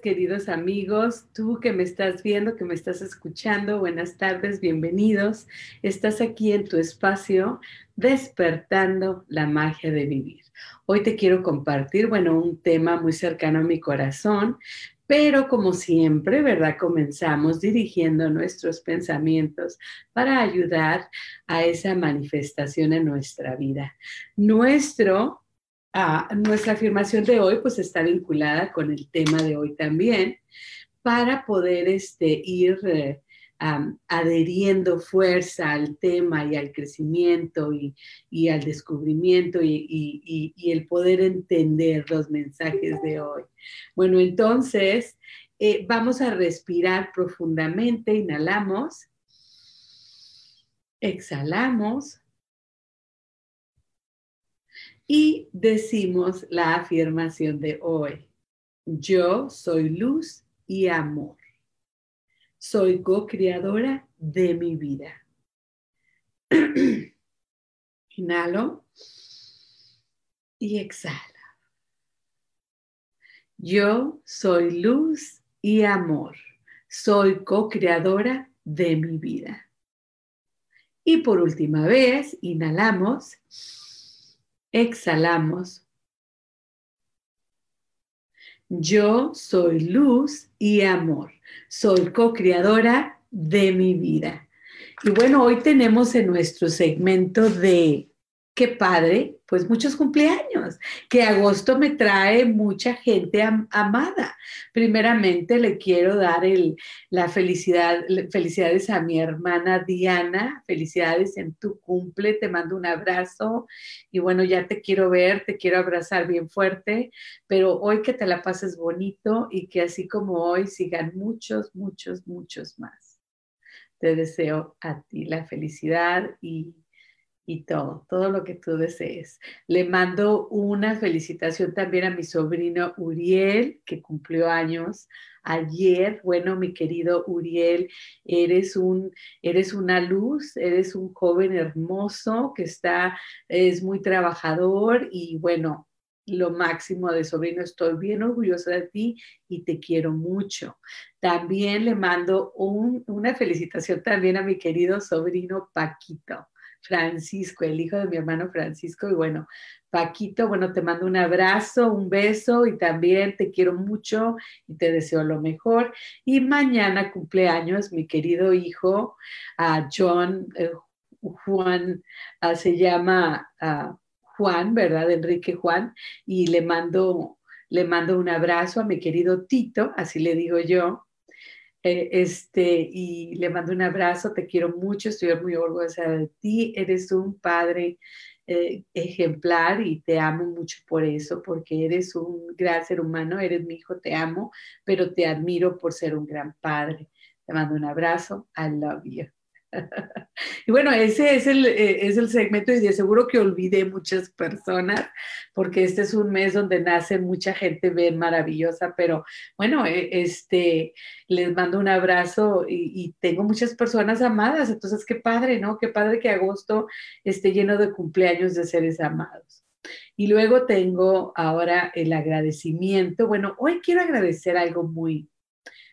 Queridos amigos. Tú que me estás viendo, que me estás escuchando, buenas tardes, bienvenidos. Estás aquí en tu espacio despertando la magia de vivir. Hoy te quiero compartir, bueno, un tema muy cercano a mi corazón, pero como siempre, ¿verdad? Comenzamos dirigiendo nuestros pensamientos para ayudar a esa manifestación en nuestra vida. Nuestro nuestra afirmación de hoy pues está vinculada con el tema de hoy también para poder este, ir eh, adheriendo fuerza al tema y al crecimiento y, al descubrimiento y, el poder entender los mensajes de hoy. Bueno, entonces eh, vamos a respirar profundamente, inhalamos, exhalamos y decimos la afirmación de hoy. Yo soy luz y amor. Soy co-creadora de mi vida. Inhalo y exhalo. Yo soy luz y amor. Soy co-creadora de mi vida. Y por última vez, inhalamos exhalamos. Yo soy luz y amor. Soy co-creadora de mi vida. Y bueno, hoy tenemos en nuestro segmento de qué padre, pues muchos cumpleaños, que agosto me trae mucha gente amada. Primeramente le quiero dar el, la felicidad, felicidades a mi hermana Diana, felicidades en tu cumple, te mando un abrazo y bueno, ya te quiero ver, te quiero abrazar bien fuerte, pero hoy que te la pases bonito y que así como hoy sigan muchos, muchos, muchos más. Te deseo a ti la felicidad y y todo, todo lo que tú desees. Le mando una felicitación también a mi sobrino Uriel, que cumplió años ayer. Bueno, mi querido Uriel, eres un eres una luz, eres un joven hermoso que está es muy trabajador y bueno, lo máximo de sobrino, estoy bien orgullosa de ti y te quiero mucho. También le mando una felicitación también a mi querido sobrino Paquito. Francisco, el hijo de mi hermano Francisco. Y bueno, Paquito, bueno, te mando un abrazo, un beso y también te quiero mucho y te deseo lo mejor. Y mañana cumpleaños mi querido hijo, a John eh, Juan, ah, se llama ah, Juan, ¿verdad? Enrique Juan, y le mando, le mando un abrazo a mi querido Tito, así le digo yo, eh, este, y le mando un abrazo, te quiero mucho, estoy muy orgullosa de ti, eres un padre eh, ejemplar y te amo mucho por eso, porque eres un gran ser humano, eres mi hijo, te amo, pero te admiro por ser un gran padre. Te mando un abrazo, I love you. Y bueno, ese es el, eh, es el segmento y de seguro que olvidé muchas personas porque este es un mes donde nace mucha gente bien maravillosa, pero bueno, eh, este, les mando un abrazo y, tengo muchas personas amadas, entonces qué padre, ¿no? Qué padre que agosto esté lleno de cumpleaños de seres amados. Y luego tengo ahora el agradecimiento. Bueno, hoy quiero agradecer algo muy,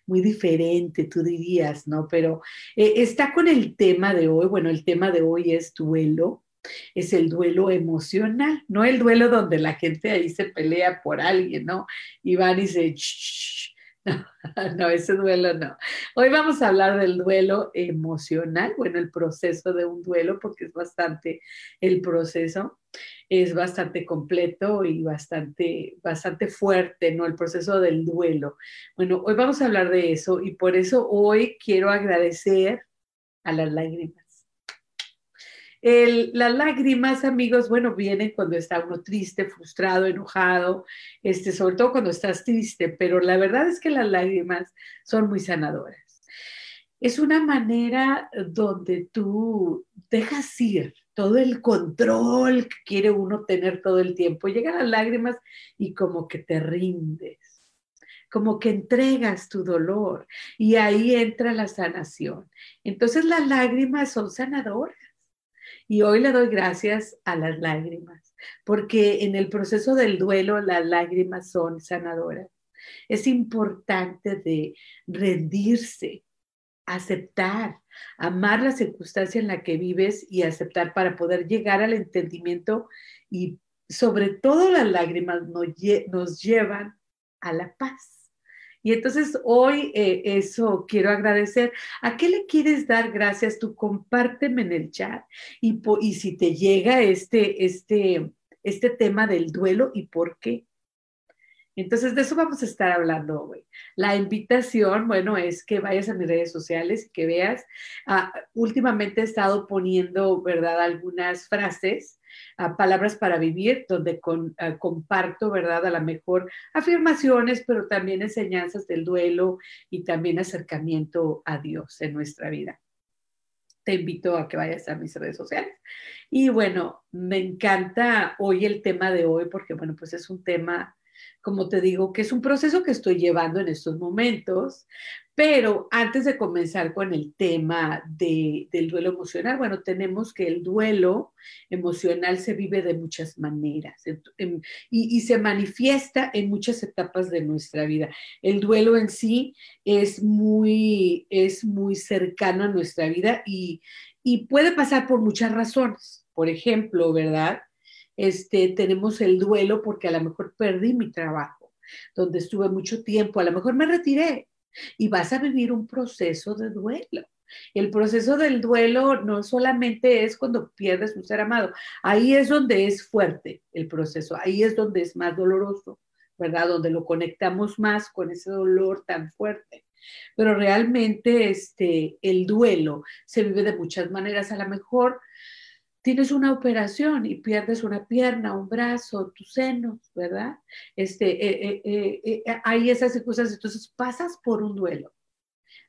muy diferente, tú dirías, ¿no? Pero eh, está con el tema de hoy, bueno, el tema de hoy es duelo, es el duelo emocional, no el duelo donde la gente ahí se pelea por alguien, ¿no? Y van y se... No, ese duelo no. Hoy vamos a hablar del duelo emocional, bueno, el proceso de un duelo, porque es bastante el proceso es bastante completo y bastante, bastante fuerte, ¿no? El proceso del duelo. Bueno, hoy vamos a hablar de eso y por eso hoy quiero agradecer a las lágrimas. Las lágrimas, amigos, bueno, vienen cuando está uno triste, frustrado, enojado, este, sobre todo cuando estás triste, pero la verdad es que las lágrimas son muy sanadoras. Es una manera donde tú dejas ir todo el control que quiere uno tener todo el tiempo. Llegan las lágrimas y como que te rindes, como que entregas tu dolor y ahí entra la sanación. Entonces las lágrimas son sanadoras. Y hoy le doy gracias a las lágrimas, porque en el proceso del duelo las lágrimas son sanadoras. Es importante de rendirse, aceptar, amar la circunstancia en la que vives y aceptar para poder llegar al entendimiento y sobre todo las lágrimas nos, llevan a la paz. Y entonces hoy eh, eso quiero agradecer. ¿A qué le quieres dar gracias? Tú compárteme en el chat y, y si te llega este, este, este tema del duelo y por qué. Entonces, de eso vamos a estar hablando hoy. La invitación, bueno, es que vayas a mis redes sociales y que veas. Ah, últimamente he estado poniendo, ¿verdad?, algunas frases, ah, palabras para vivir, donde ah, comparto, ¿verdad?, a lo mejor afirmaciones, pero también enseñanzas del duelo y también acercamiento a Dios en nuestra vida te invito a que vayas a mis redes sociales. Y bueno, me encanta hoy el tema de hoy porque, bueno, pues es un tema como te digo, que es un proceso que estoy llevando en estos momentos, pero antes de comenzar con el tema del duelo emocional, bueno, tenemos que el duelo emocional se vive de muchas maneras y, y, se manifiesta en muchas etapas de nuestra vida. El duelo en sí es muy, es muy cercano a nuestra vida y, y puede pasar por muchas razones. Por ejemplo, ¿verdad? Este, tenemos el duelo porque a lo mejor perdí mi trabajo, donde estuve mucho tiempo, a lo mejor me retiré y vas a vivir un proceso de duelo. El proceso del duelo no solamente es cuando pierdes un ser amado, ahí es donde es fuerte el proceso, ahí es donde es más doloroso, ¿verdad? Donde lo conectamos más con ese dolor tan fuerte. Pero realmente este, el duelo se vive de muchas maneras. A lo mejor tienes una operación y pierdes una pierna, un brazo, tus senos, ¿verdad? Este, eh, eh, eh, hay esas circunstancias, entonces pasas por un duelo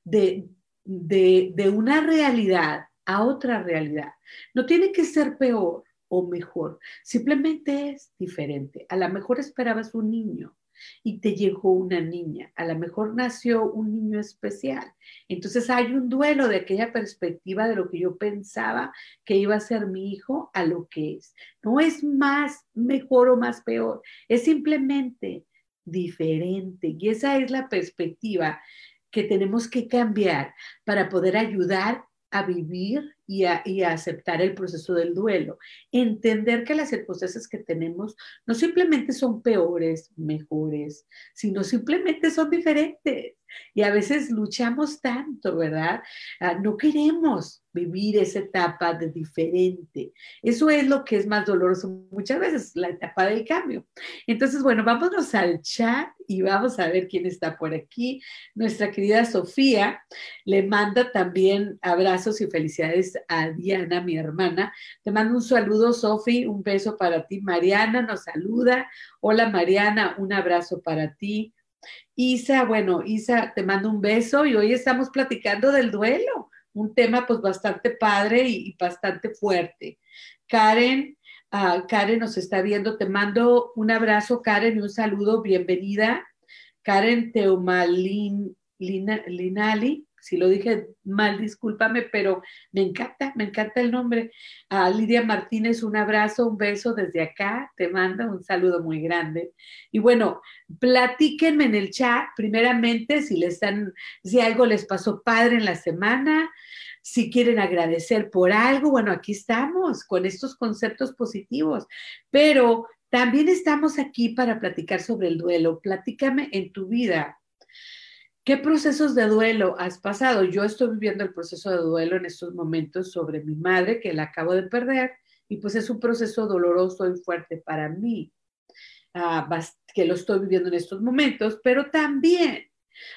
de, de una realidad a otra realidad. No tiene que ser peor o mejor, simplemente es diferente. A lo mejor esperabas un niño y te llegó una niña. A lo mejor nació un niño especial. Entonces hay un duelo de aquella perspectiva de lo que yo pensaba que iba a ser mi hijo a lo que es. No es más mejor o más peor, es simplemente diferente. Y esa es la perspectiva que tenemos que cambiar para poder ayudar a vivir y a, aceptar el proceso del duelo. Entender que las circunstancias que tenemos no simplemente son peores, mejores, sino simplemente son diferentes. Y a veces luchamos tanto, ¿verdad? Ah, no queremos vivir esa etapa de diferente. Eso es lo que es más doloroso muchas veces, la etapa del cambio. Entonces, bueno, vámonos al chat y vamos a ver quién está por aquí. Nuestra querida Sofía le manda también abrazos y felicidades a Diana, mi hermana. Te mando un saludo, Sofi, un beso para ti. Mariana nos saluda. Hola, Mariana, un abrazo para ti. Isa, bueno, Isa, te mando un beso y hoy estamos platicando del duelo, un tema pues bastante padre y, bastante fuerte. Karen, uh, Karen nos está viendo, te mando un abrazo, Karen, y un saludo, bienvenida. Karen Teumalin Linali, si lo dije mal, discúlpame, pero me encanta, me encanta el nombre. A Lidia Martínez, un abrazo, un beso desde acá, te mando un saludo muy grande. Y bueno, platíquenme en el chat, primeramente, si les están, si algo les pasó padre en la semana, si quieren agradecer por algo, bueno, aquí estamos con estos conceptos positivos, pero también estamos aquí para platicar sobre el duelo. Platícame en tu vida ¿Qué procesos de duelo has pasado? Yo estoy viviendo el proceso de duelo en estos momentos sobre mi madre, que la acabo de perder, y pues es un proceso doloroso y fuerte para mí, uh, que lo estoy viviendo en estos momentos, pero también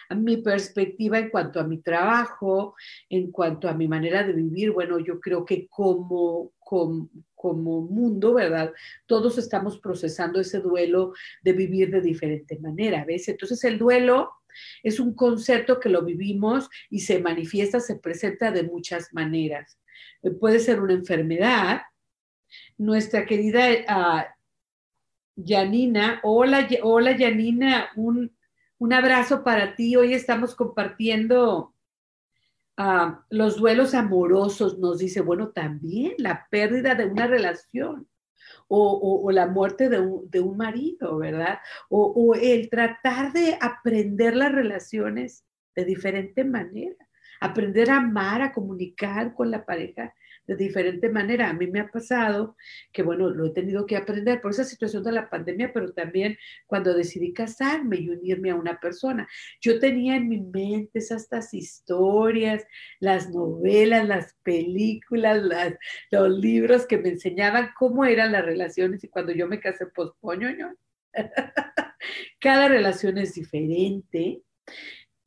a mi perspectiva en cuanto a mi trabajo, en cuanto a mi manera de vivir, bueno, yo creo que como, como, como mundo, ¿verdad? Todos estamos procesando ese duelo de vivir de diferente manera, ¿ves? Entonces el duelo es un concepto que lo vivimos y se manifiesta, se presenta de muchas maneras. Eh, puede ser una enfermedad. Nuestra querida uh, Janina, hola, hola Janina, un, un, abrazo para ti. Hoy estamos compartiendo uh, los duelos amorosos, nos dice, bueno, también la pérdida de una relación o, la muerte de un, marido, ¿verdad? O, el tratar de aprender las relaciones de diferente manera, aprender a amar, a comunicar con la pareja de diferente manera. A mí me ha pasado que, bueno, lo he tenido que aprender por esa situación de la pandemia, pero también cuando decidí casarme y unirme a una persona. Yo tenía en mi mente estas historias, las novelas, las películas, las, los libros que me enseñaban cómo eran las relaciones y cuando yo me casé, pues, poño, Cada relación es diferente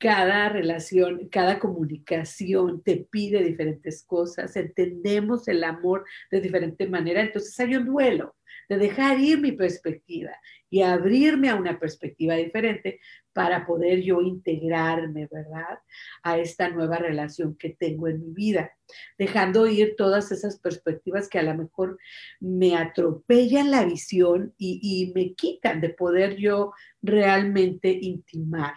cada relación, cada comunicación te pide diferentes cosas, entendemos el amor de diferente manera, entonces hay un duelo de dejar ir mi perspectiva y abrirme a una perspectiva diferente para poder yo integrarme, ¿verdad? A esta nueva relación que tengo en mi vida, dejando ir todas esas perspectivas que a lo mejor me atropellan la visión y, y me quitan de poder yo realmente intimar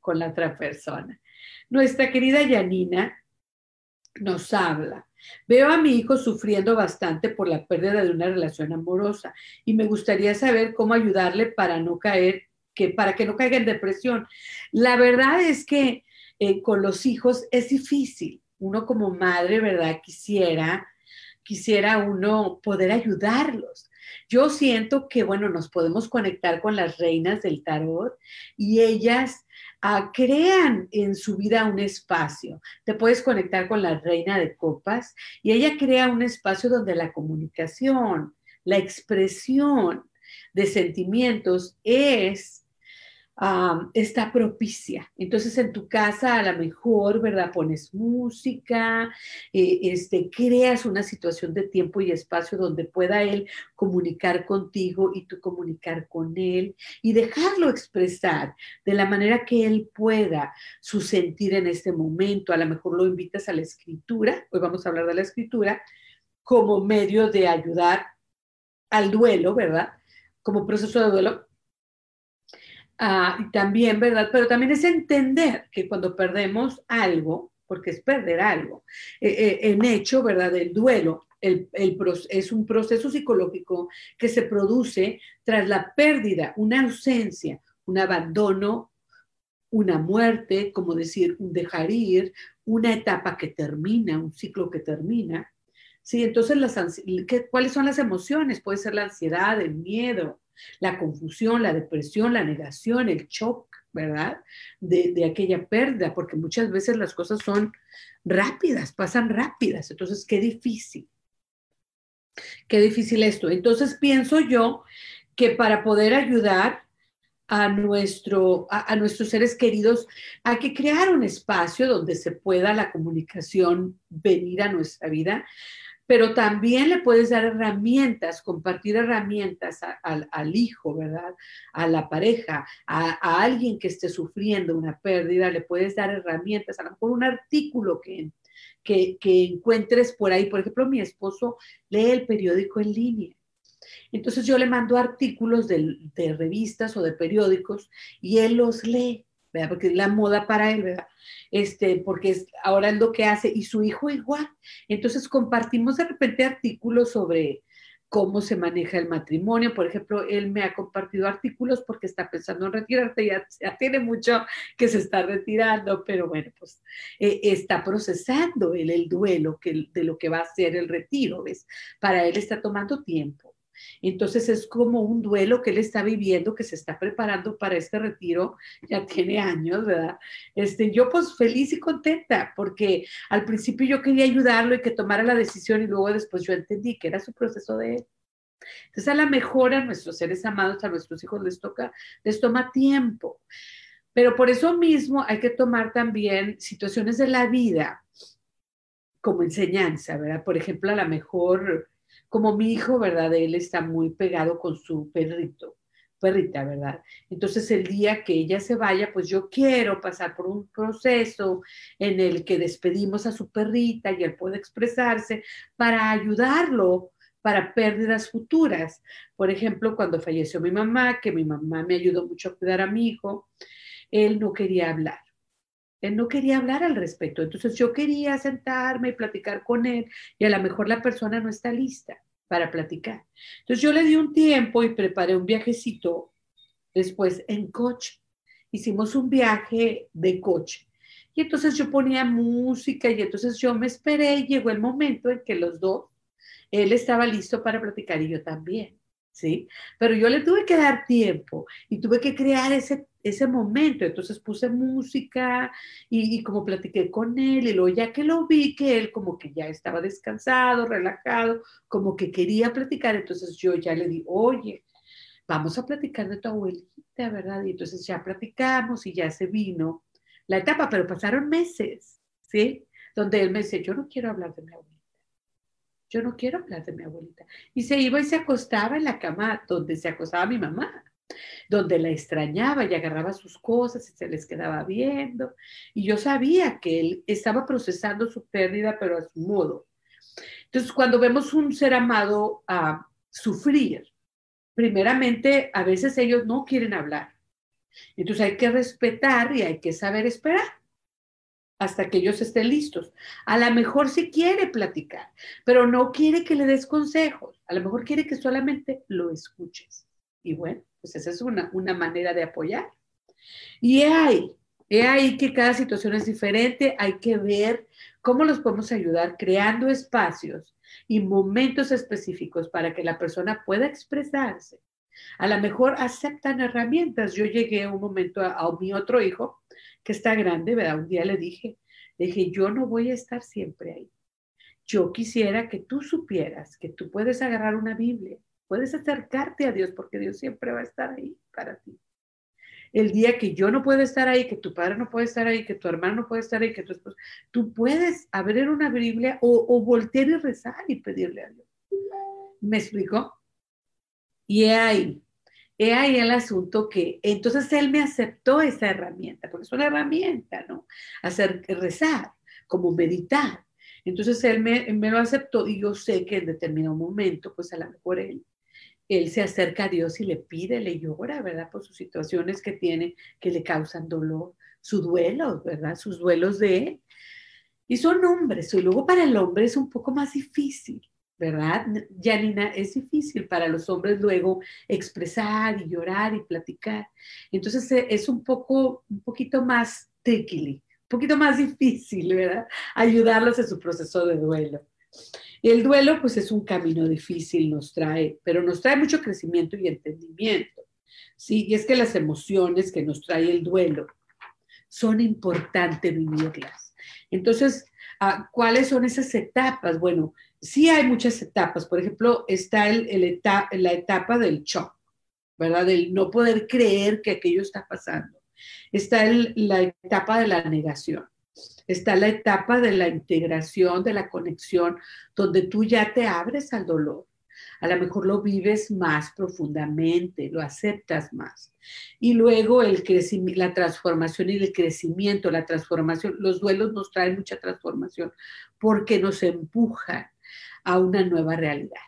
con la otra persona. Nuestra querida Yanina nos habla. Veo a mi hijo sufriendo bastante por la pérdida de una relación amorosa y me gustaría saber cómo ayudarle para no caer, que para que no caiga en depresión. La verdad es que eh, con los hijos es difícil. Uno como madre, ¿verdad? Quisiera, quisiera uno poder ayudarlos. Yo siento que, bueno, nos podemos conectar con las reinas del tarot y ellas crean en su vida un espacio. Te puedes conectar con la reina de copas y ella crea un espacio donde la comunicación, la expresión de sentimientos es está propicia. Entonces en tu casa a lo mejor, ¿verdad? Pones música, eh, este, creas una situación de tiempo y espacio donde pueda él comunicar contigo y tú comunicar con él y dejarlo expresar de la manera que él pueda su sentir en este momento. A lo mejor lo invitas a la escritura, hoy vamos a hablar de la escritura, como medio de ayudar al duelo, ¿verdad? Como proceso de duelo Ah, también, ¿verdad? Pero también es entender que cuando perdemos algo, porque es perder algo, eh, eh, en hecho, ¿verdad? El duelo el, es un proceso psicológico que se produce tras la pérdida, una ausencia, un abandono, una muerte, como decir, un dejar ir, una etapa que termina, un ciclo que termina. Sí, entonces, las, ¿cuáles son las emociones? Puede ser la ansiedad, el miedo, la confusión, la depresión, la negación, el shock, ¿verdad? De, aquella pérdida, porque muchas veces las cosas son rápidas, pasan rápidas, entonces qué difícil. Qué difícil esto. Entonces pienso yo que para poder ayudar a, nuestro, a, nuestros seres queridos, hay que crear un espacio donde se pueda la comunicación venir a nuestra vida, pero también le puedes dar herramientas, compartir herramientas al hijo, ¿verdad? A la pareja, a, alguien que esté sufriendo una pérdida, le puedes dar herramientas, a lo mejor un artículo que, que, encuentres por ahí. Por ejemplo, mi esposo lee el periódico en línea. Entonces yo le mando artículos de, de revistas o de periódicos y él los lee. Porque es la moda para él, ¿verdad? Este, porque es, ahora es lo que hace, y su hijo igual. Entonces compartimos de repente artículos sobre cómo se maneja el matrimonio. Por ejemplo, él me ha compartido artículos porque está pensando en retirarse, ya, ya tiene mucho que se está retirando, pero bueno, pues eh, está procesando él el duelo que, de lo que va a ser el retiro, ¿ves? Para él está tomando tiempo Entonces es como un duelo que él está viviendo, que se está preparando para este retiro, ya tiene años, ¿verdad? Este, yo pues feliz y contenta, porque al principio yo quería ayudarlo y que tomara la decisión y luego después yo entendí que era su proceso de él. Entonces a la mejor a nuestros seres amados, a nuestros hijos les toca, les toma tiempo. Pero por eso mismo hay que tomar también situaciones de la vida como enseñanza, ¿verdad? Por ejemplo, a lo mejor como mi hijo, ¿verdad? Él está muy pegado con su perrito, perrita, ¿verdad? Entonces el día que ella se vaya, pues yo quiero pasar por un proceso en el que despedimos a su perrita y él puede expresarse para ayudarlo para pérdidas futuras. Por ejemplo, cuando falleció mi mamá, que mi mamá me ayudó mucho a cuidar a mi hijo, él no quería hablar. Él no quería hablar al respecto. Entonces yo quería sentarme y platicar con él y a lo mejor la persona no está lista para platicar. Entonces yo le di un tiempo y preparé un viajecito después en coche. Hicimos un viaje de coche. Y entonces yo ponía música y entonces yo me esperé y llegó el momento en que los dos, él estaba listo para platicar y yo también. ¿sí? Pero yo le tuve que dar tiempo y tuve que crear ese, ese momento. Entonces puse música y, como platiqué con él y luego ya que lo vi que él como que ya estaba descansado, relajado, como que quería platicar, entonces yo ya le di, oye, vamos a platicar de tu abuelita, ¿verdad? Y entonces ya platicamos y ya se vino la etapa, pero pasaron meses, ¿sí? Donde él me dice, yo no quiero hablar de mi abuelita yo no quiero hablar de mi abuelita. Y se iba y se acostaba en la cama donde se acostaba mi mamá, donde la extrañaba y agarraba sus cosas y se les quedaba viendo. Y yo sabía que él estaba procesando su pérdida, pero a su modo. Entonces, cuando vemos un ser amado a sufrir, primeramente, a veces ellos no quieren hablar. Entonces hay que respetar y hay que saber esperar hasta que ellos estén listos. A lo mejor sí quiere platicar, pero no quiere que le des consejos. A lo mejor quiere que solamente lo escuches. Y bueno, pues esa es una, una manera de apoyar. Y he ahí que cada situación es diferente. Hay que ver cómo los podemos ayudar creando espacios y momentos específicos para que la persona pueda expresarse. A lo mejor aceptan herramientas. Yo llegué un momento a, a mi otro hijo que está grande, ¿verdad? Un día le dije, le dije, yo no voy a estar siempre ahí. Yo quisiera que tú supieras que tú puedes agarrar una Biblia, puedes acercarte a Dios porque Dios siempre va a estar ahí para ti. El día que yo no puedo estar ahí, que tu padre no puede estar ahí, que tu hermano no puede estar ahí, que tu esposo, tú puedes abrir una Biblia o, o voltear y rezar y pedirle a Dios. ¿Me explico? Y ahí, He ahí el asunto que entonces él me aceptó esa herramienta, porque es una herramienta, ¿no? Hacer rezar, como meditar. Entonces él me, me, lo aceptó y yo sé que en determinado momento, pues a lo mejor él, él se acerca a Dios y le pide, le llora, ¿verdad? Por sus situaciones que tiene, que le causan dolor, su duelo, ¿verdad? Sus duelos de él. Y son hombres, y luego para el hombre es un poco más difícil, ¿verdad? Janina, es difícil para los hombres luego expresar y llorar y platicar. Entonces eh, es un poco, un poquito más tricky, un poquito más difícil, ¿verdad? Ayudarlos en su proceso de duelo. El duelo, pues es un camino difícil, nos trae, pero nos trae mucho crecimiento y entendimiento. Sí, y es que las emociones que nos trae el duelo son importantes vivirlas. Entonces, ah, ¿cuáles son esas etapas? Bueno, sí hay muchas etapas. Por ejemplo, está el, la etapa del shock, ¿verdad? Del no poder creer que aquello está pasando. Está la etapa de la negación. Está la etapa de la integración, de la conexión, donde tú ya te abres al dolor. A lo mejor lo vives más profundamente, lo aceptas más. Y luego el la transformación y el crecimiento, la transformación, los duelos nos traen mucha transformación porque nos empujan a una nueva realidad,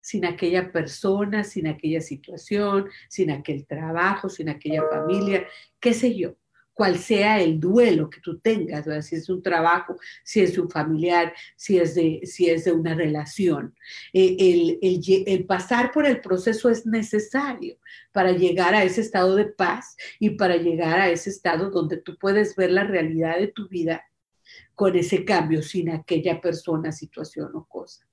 sin aquella persona, sin aquella situación, sin aquel trabajo, sin aquella familia, qué sé yo, cual sea el duelo que tú tengas, si es un trabajo, si es un familiar, si es de, si es de una relación. Eh, el, pasar por el proceso es necesario para llegar a ese estado de paz y para llegar a ese estado donde tú puedes ver la realidad de tu vida con ese cambio, sin aquella persona, situación o cosa.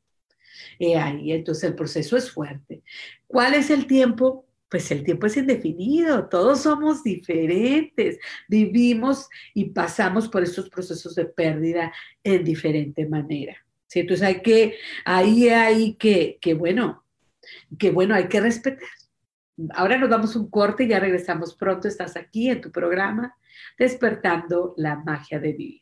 ahí, entonces el proceso es fuerte. ¿Cuál es el tiempo? Pues el tiempo es indefinido, todos somos diferentes, vivimos y pasamos por estos procesos de pérdida en diferente manera. ¿sí? Entonces hay que, ahí hay que, que, bueno, que bueno, hay que respetar. Ahora nos damos un corte ya regresamos pronto. Estás aquí en tu programa, despertando la magia de vivir.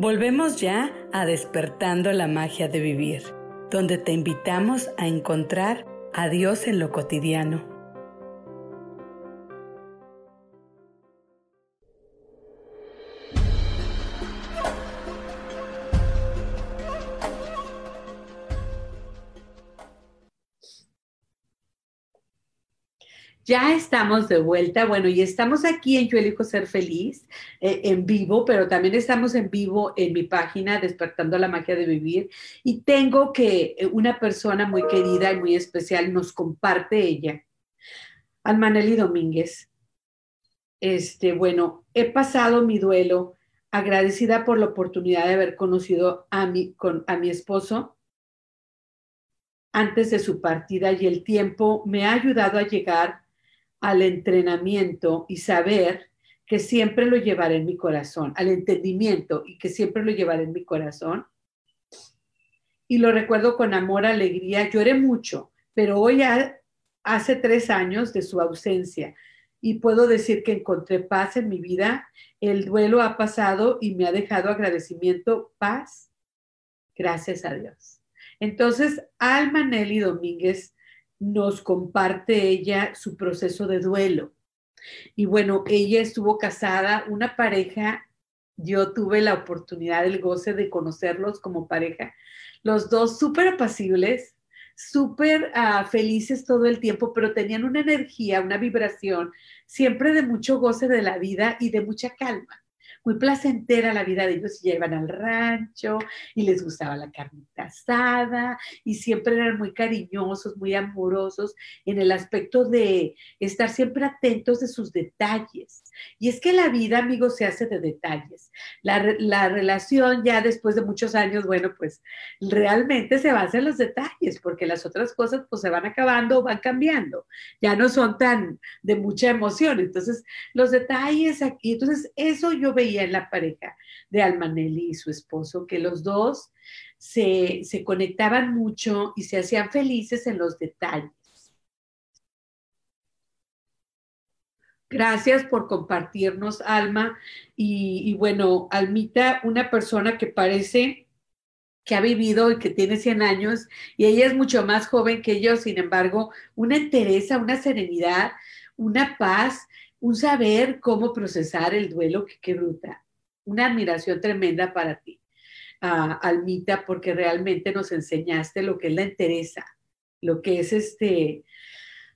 Volvemos ya a despertando la magia de vivir, donde te invitamos a encontrar a Dios en lo cotidiano Ya estamos de vuelta, bueno, y estamos aquí en Yo elijo ser feliz, eh, en vivo, pero también estamos en vivo en mi página Despertando la magia de vivir. Y tengo que eh, una persona muy querida y muy especial nos comparte ella, Almaneli Domínguez. Este, bueno, he pasado mi duelo agradecida por la oportunidad de haber conocido a mi, con, a mi esposo antes de su partida y el tiempo me ha ayudado a llegar al entrenamiento y saber que siempre lo llevaré en mi corazón, al entendimiento y que siempre lo llevaré en mi corazón. Y lo recuerdo con amor, alegría. Lloré mucho, pero hoy hace tres años de su ausencia y puedo decir que encontré paz en mi vida. El duelo ha pasado y me ha dejado agradecimiento, paz. Gracias a Dios. Entonces, Alma Nelly Domínguez nos comparte ella su proceso de duelo. Y bueno, ella estuvo casada, una pareja, yo tuve la oportunidad, el goce de conocerlos como pareja, los dos súper apacibles, súper ah, felices todo el tiempo, pero tenían una energía, una vibración siempre de mucho goce de la vida y de mucha calma muy placentera la vida de ellos. y iban al rancho y les gustaba la carnita asada y siempre eran muy cariñosos, muy amorosos en el aspecto de estar siempre atentos de sus detalles. Y es que la vida, amigos, se hace de detalles. La, la relación ya después de muchos años, bueno, pues realmente se basa en los detalles, porque las otras cosas pues se van acabando, van cambiando, ya no son tan de mucha emoción. Entonces, los detalles aquí, entonces eso yo veía en la pareja de Almanelli y su esposo, que los dos se, se conectaban mucho y se hacían felices en los detalles. Gracias por compartirnos, Alma. Y, bueno, Almita, una persona que parece que ha vivido y que tiene 100 años, y ella es mucho más joven que yo, sin embargo, una entereza, una serenidad, una paz, un saber cómo procesar el duelo, que qué ruta. Una admiración tremenda para ti, Almita, porque realmente nos enseñaste lo que es la entereza, lo que es este,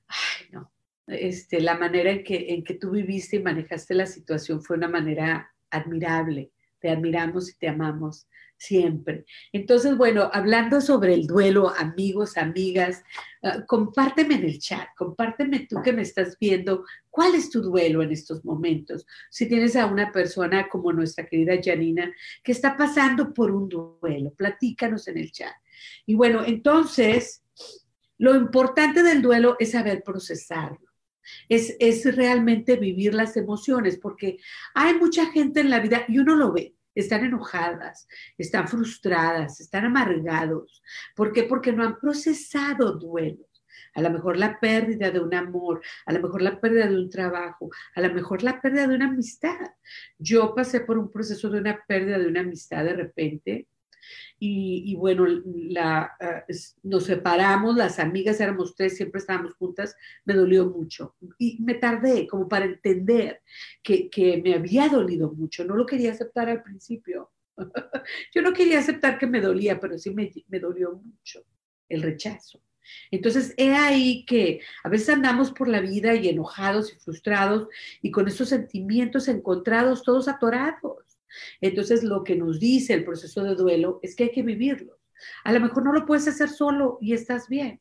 ay, no, este, la manera en que, en que tú viviste y manejaste la situación fue una manera admirable. Te admiramos y te amamos siempre. Entonces, bueno, hablando sobre el duelo, amigos, amigas, ah, compárteme en el chat, compárteme tú que me estás viendo, cuál es tu duelo en estos momentos. Si tienes a una persona como nuestra querida Janina que está pasando por un duelo, platícanos en el chat. Y bueno, entonces, lo importante del duelo es saber procesarlo es, realmente vivir las emociones, porque hay mucha gente en la vida y uno lo ve, están enojadas, están frustradas, están amargados. ¿Por qué? Porque no han procesado duelos. A lo mejor la pérdida de un amor, a lo mejor la pérdida de un trabajo, a lo mejor la pérdida de una amistad. Yo pasé por un proceso de una pérdida de una amistad de repente y, bueno, ah, nos separamos, las amigas éramos tres, siempre estábamos juntas, me dolió mucho. Y me tardé como para entender que, que me había dolido mucho, no lo quería aceptar al principio. Yo no quería aceptar que me dolía, pero sí me, me dolió mucho el rechazo. Entonces, he ahí que a veces andamos por la vida y enojados y frustrados y con esos sentimientos encontrados, todos atorados. Entonces, lo que nos dice el proceso de duelo es que hay que vivirlo. A lo mejor no lo puedes hacer solo y estás bien.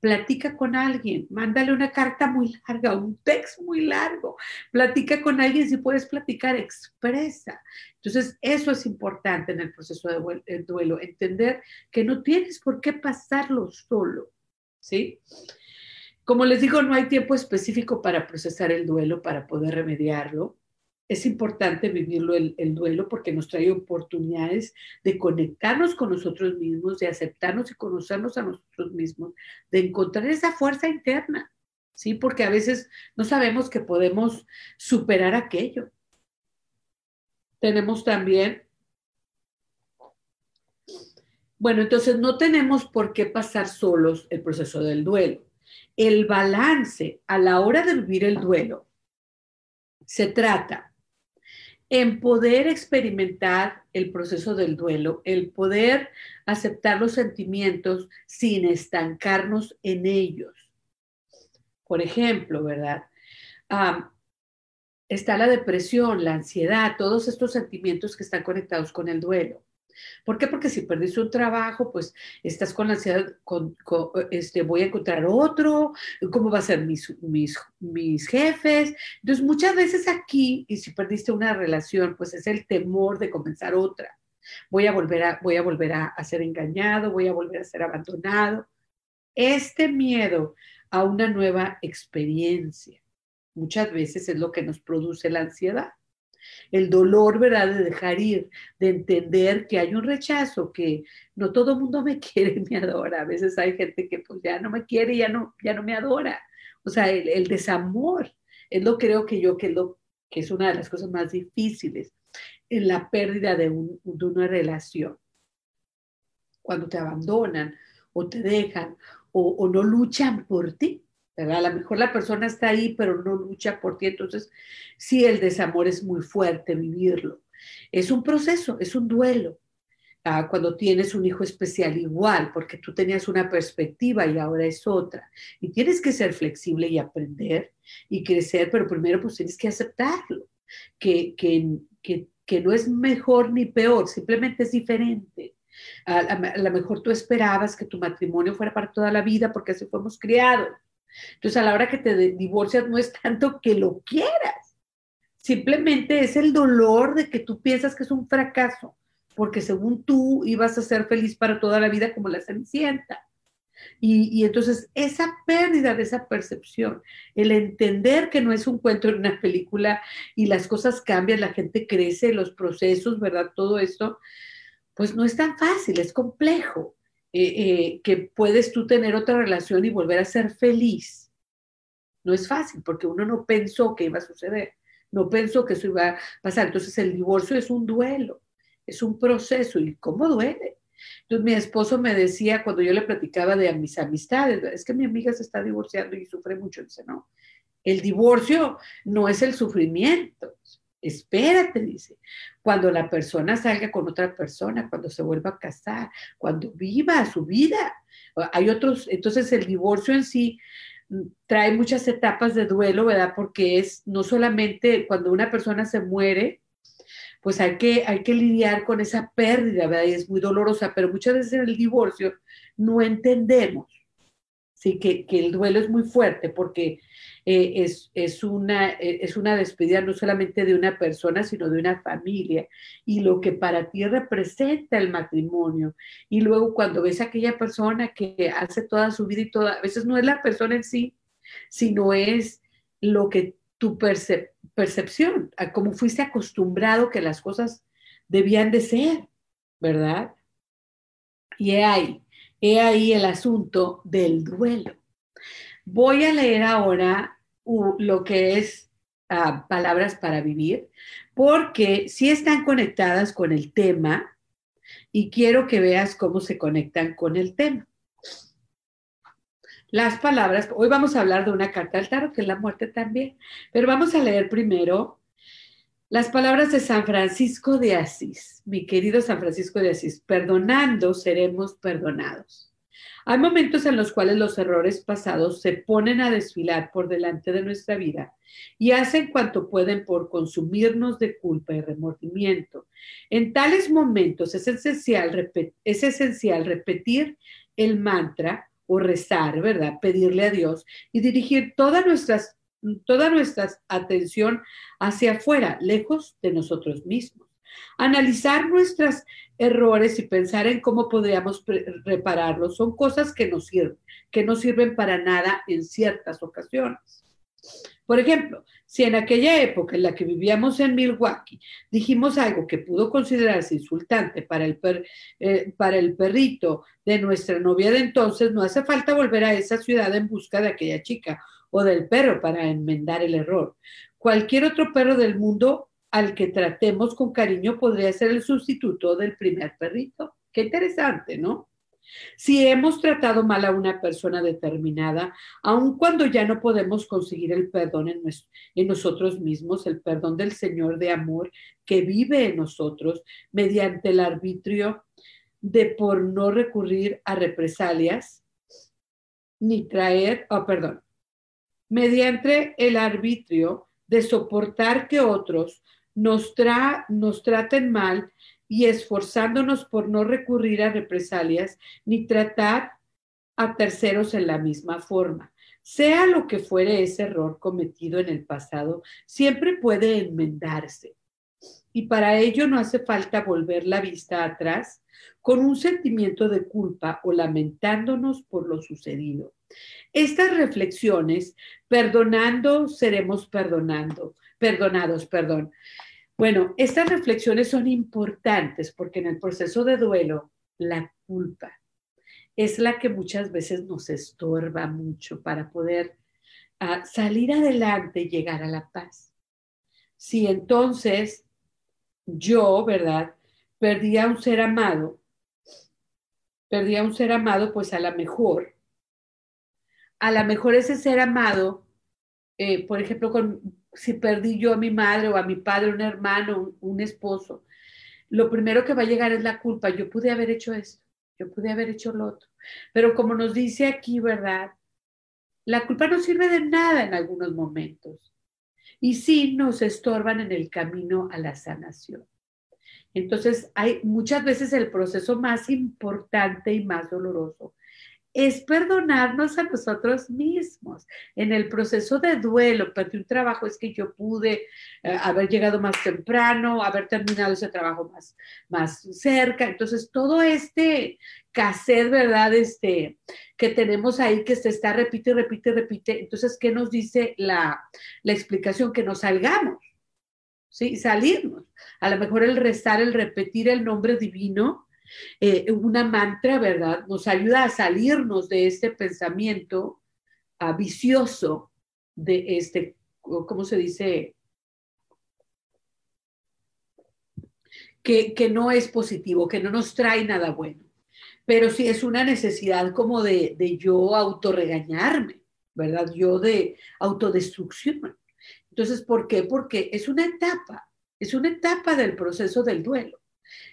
Platica con alguien, mándale una carta muy larga, un texto muy largo. Platica con alguien si puedes platicar, expresa. Entonces, eso es importante en el proceso de duelo, entender que no tienes por qué pasarlo solo, ¿sí? Como les digo, no hay tiempo específico para procesar el duelo, para poder remediarlo es importante vivirlo el, duelo porque nos trae oportunidades de conectarnos con nosotros mismos, de aceptarnos y conocernos a nosotros mismos, de encontrar esa fuerza interna, ¿sí? Porque a veces no sabemos que podemos superar aquello. Tenemos también, bueno, entonces no tenemos por qué pasar solos el proceso del duelo. El balance a la hora de vivir el duelo se trata en poder experimentar el proceso del duelo, el poder aceptar los sentimientos sin estancarnos en ellos. Por ejemplo, ¿verdad? está la depresión, la ansiedad, todos estos sentimientos que están conectados con el duelo. ¿Por qué? Porque si perdiste un trabajo, pues estás con la ansiedad, con, este, voy a encontrar otro, cómo va a ser mis, mis, mis jefes. Entonces, muchas veces aquí, y si perdiste una relación, pues es el temor de comenzar otra. Voy a volver a, voy a, volver a, a ser engañado, voy a volver a ser abandonado. Este miedo a una nueva experiencia muchas veces es lo que nos produce la ansiedad el dolor, ¿verdad? De dejar ir, de entender que hay un rechazo, que no todo el mundo me quiere, me adora. A veces hay gente que pues ya no me quiere, ya no, ya no me adora. O sea, el, desamor es lo creo que yo que es, lo, que es una de las cosas más difíciles en la pérdida de, una relación. Cuando te abandonan o te dejan o no luchan por ti. A lo mejor la persona está ahí, pero no lucha por ti. Entonces, sí, el desamor es muy fuerte vivirlo. Es un proceso, es un duelo. Ah, cuando tienes un hijo especial igual, porque tú tenías una perspectiva y ahora es otra. Y tienes que ser flexible y aprender y crecer, pero primero pues tienes que aceptarlo, que, que, que, no es mejor ni peor, simplemente es diferente. A, a lo mejor tú esperabas que tu matrimonio fuera para toda la vida porque así fuimos criados entonces, a la hora que te divorcias no es tanto que lo quieras, simplemente es el dolor de que tú piensas que es un fracaso, porque según tú ibas a ser feliz para toda la vida como la cenicienta. Y, y, entonces esa pérdida de esa percepción, el entender que no es un cuento en una película y las cosas cambian, la gente crece, los procesos, ¿verdad? Todo esto, pues no es tan fácil, es complejo. Eh, eh, que puedes tú tener otra relación y volver a ser feliz No es fácil porque uno no pensó que iba a suceder, no pensó que eso iba a pasar. Entonces el divorcio es un duelo, es un proceso y cómo duele. Entonces mi esposo me decía cuando yo le platicaba de mis amistades, es que mi amiga se está divorciando y sufre mucho. Dice, no, el divorcio no es el sufrimiento. Espérate, dice, cuando la persona salga con otra persona, cuando se vuelva a casar, cuando viva su vida. Hay otros, entonces el divorcio en sí mm, trae muchas etapas de duelo, ¿verdad? Porque es no solamente cuando una persona se muere, pues hay que, hay que lidiar con esa pérdida, ¿verdad? Y es muy dolorosa, pero muchas veces en el divorcio no entendemos, ¿sí? Que, que el duelo es muy fuerte porque eh, es, una, eh, es una despedida no solamente de una persona, sino de una familia y lo que para ti representa el matrimonio. Y luego cuando ves a aquella persona que hace toda su vida y toda, a veces no es la persona en sí, sino es lo que tu percepción, a cómo fuiste acostumbrado que las cosas debían de ser, ¿verdad? Y he ahí, he ahí el asunto del duelo. Voy a leer ahora lo que es ah, palabras para vivir, porque sí están conectadas con el tema y quiero que veas cómo se conectan con el tema. Las palabras, hoy vamos a hablar de una carta al tarot, que es la muerte también, pero vamos a leer primero las palabras de San Francisco de Asís, mi querido San Francisco de Asís, perdonando seremos perdonados. Hay momentos en los cuales los errores pasados se ponen a desfilar por delante de nuestra vida y hacen cuanto pueden por consumirnos de culpa y remordimiento. En tales momentos es esencial, es esencial repetir el mantra o rezar, ¿verdad? Pedirle a Dios y dirigir toda nuestra atención hacia afuera, lejos de nosotros mismos. Analizar nuestros errores y pensar en cómo podríamos repararlos son cosas que nos sirven, que no sirven para nada en ciertas ocasiones. Por ejemplo, si en aquella época en la que vivíamos en Milwaukee dijimos algo que pudo considerarse insultante para el, eh, para el perrito de nuestra novia de entonces, no hace falta volver a esa ciudad en busca de aquella chica o del perro para enmendar el error. Cualquier otro perro del mundo al que tratemos con cariño podría ser el sustituto del primer perrito. Qué interesante, ¿no? Si hemos tratado mal a una persona determinada, aun cuando ya no podemos conseguir el perdón en, nosotros mismos, el perdón del Señor de amor que vive en nosotros mediante el arbitrio de por no recurrir a represalias, ni traer, oh, perdón, mediante el arbitrio de soportar que otros nos, nos traten mal y esforzándonos por no recurrir a represalias ni tratar a terceros en la misma forma. Sea lo que fuere ese error cometido en el pasado, siempre puede enmendarse. Y para ello no hace falta volver la vista atrás con un sentimiento de culpa o lamentándonos por lo sucedido. Estas reflexiones, perdonando, seremos perdonando, perdonados, perdón. Bueno, estas reflexiones son importantes porque en el proceso de duelo, la culpa es la que muchas veces nos estorba mucho para poder ah, salir adelante y llegar a la paz. Si entonces yo, ¿verdad? Perdí a un ser amado, perdí a un ser amado, pues a lo mejor, a lo mejor ese ser amado, eh, por ejemplo, con, si perdí yo a mi madre o a mi padre, un hermano, un, esposo, lo primero que va a llegar es la culpa. Yo pude haber hecho esto, yo pude haber hecho lo otro. Pero como nos dice aquí, ¿verdad? La culpa no sirve de nada en algunos momentos. Y sí nos estorban en el camino a la sanación. Entonces, hay muchas veces el proceso más importante y más doloroso es perdonarnos a nosotros mismos. En el proceso de duelo, perdí un trabajo, es que yo pude eh, haber llegado más temprano, haber terminado ese trabajo más, más cerca. Entonces, todo este cassette, ¿verdad? Este, que tenemos ahí que se está repite, repite, repite. Entonces, ¿qué nos dice la, la explicación? Que nos salgamos, ¿sí? Salirnos. A lo mejor el rezar, el repetir el nombre divino, eh, una mantra, ¿verdad? Nos ayuda a salirnos de este pensamiento vicioso de este, ¿cómo se dice? Que, que no es positivo, que no nos trae nada bueno. Pero sí es una necesidad como de, de yo autorregañarme, ¿verdad? Yo de autodestrucción. Entonces, ¿por qué? Porque es una etapa, es una etapa del proceso del duelo.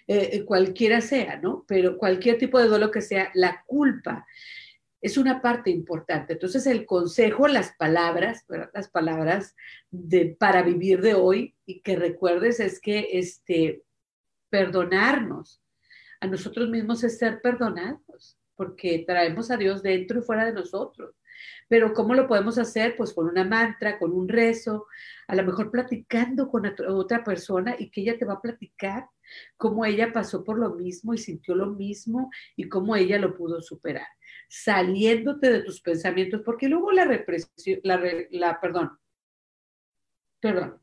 Eh, eh, cualquiera sea, ¿no? Pero cualquier tipo de duelo que sea, la culpa es una parte importante. Entonces, el consejo, las palabras, las palabras de, para vivir de hoy y que recuerdes es que este, perdonarnos a nosotros mismos es ser perdonados, porque traemos a Dios dentro y fuera de nosotros. Pero ¿cómo lo podemos hacer? Pues con una mantra, con un rezo, a lo mejor platicando con otra persona y que ella te va a platicar cómo ella pasó por lo mismo y sintió lo mismo y cómo ella lo pudo superar, saliéndote de tus pensamientos, porque luego la represión, la, la perdón, perdón,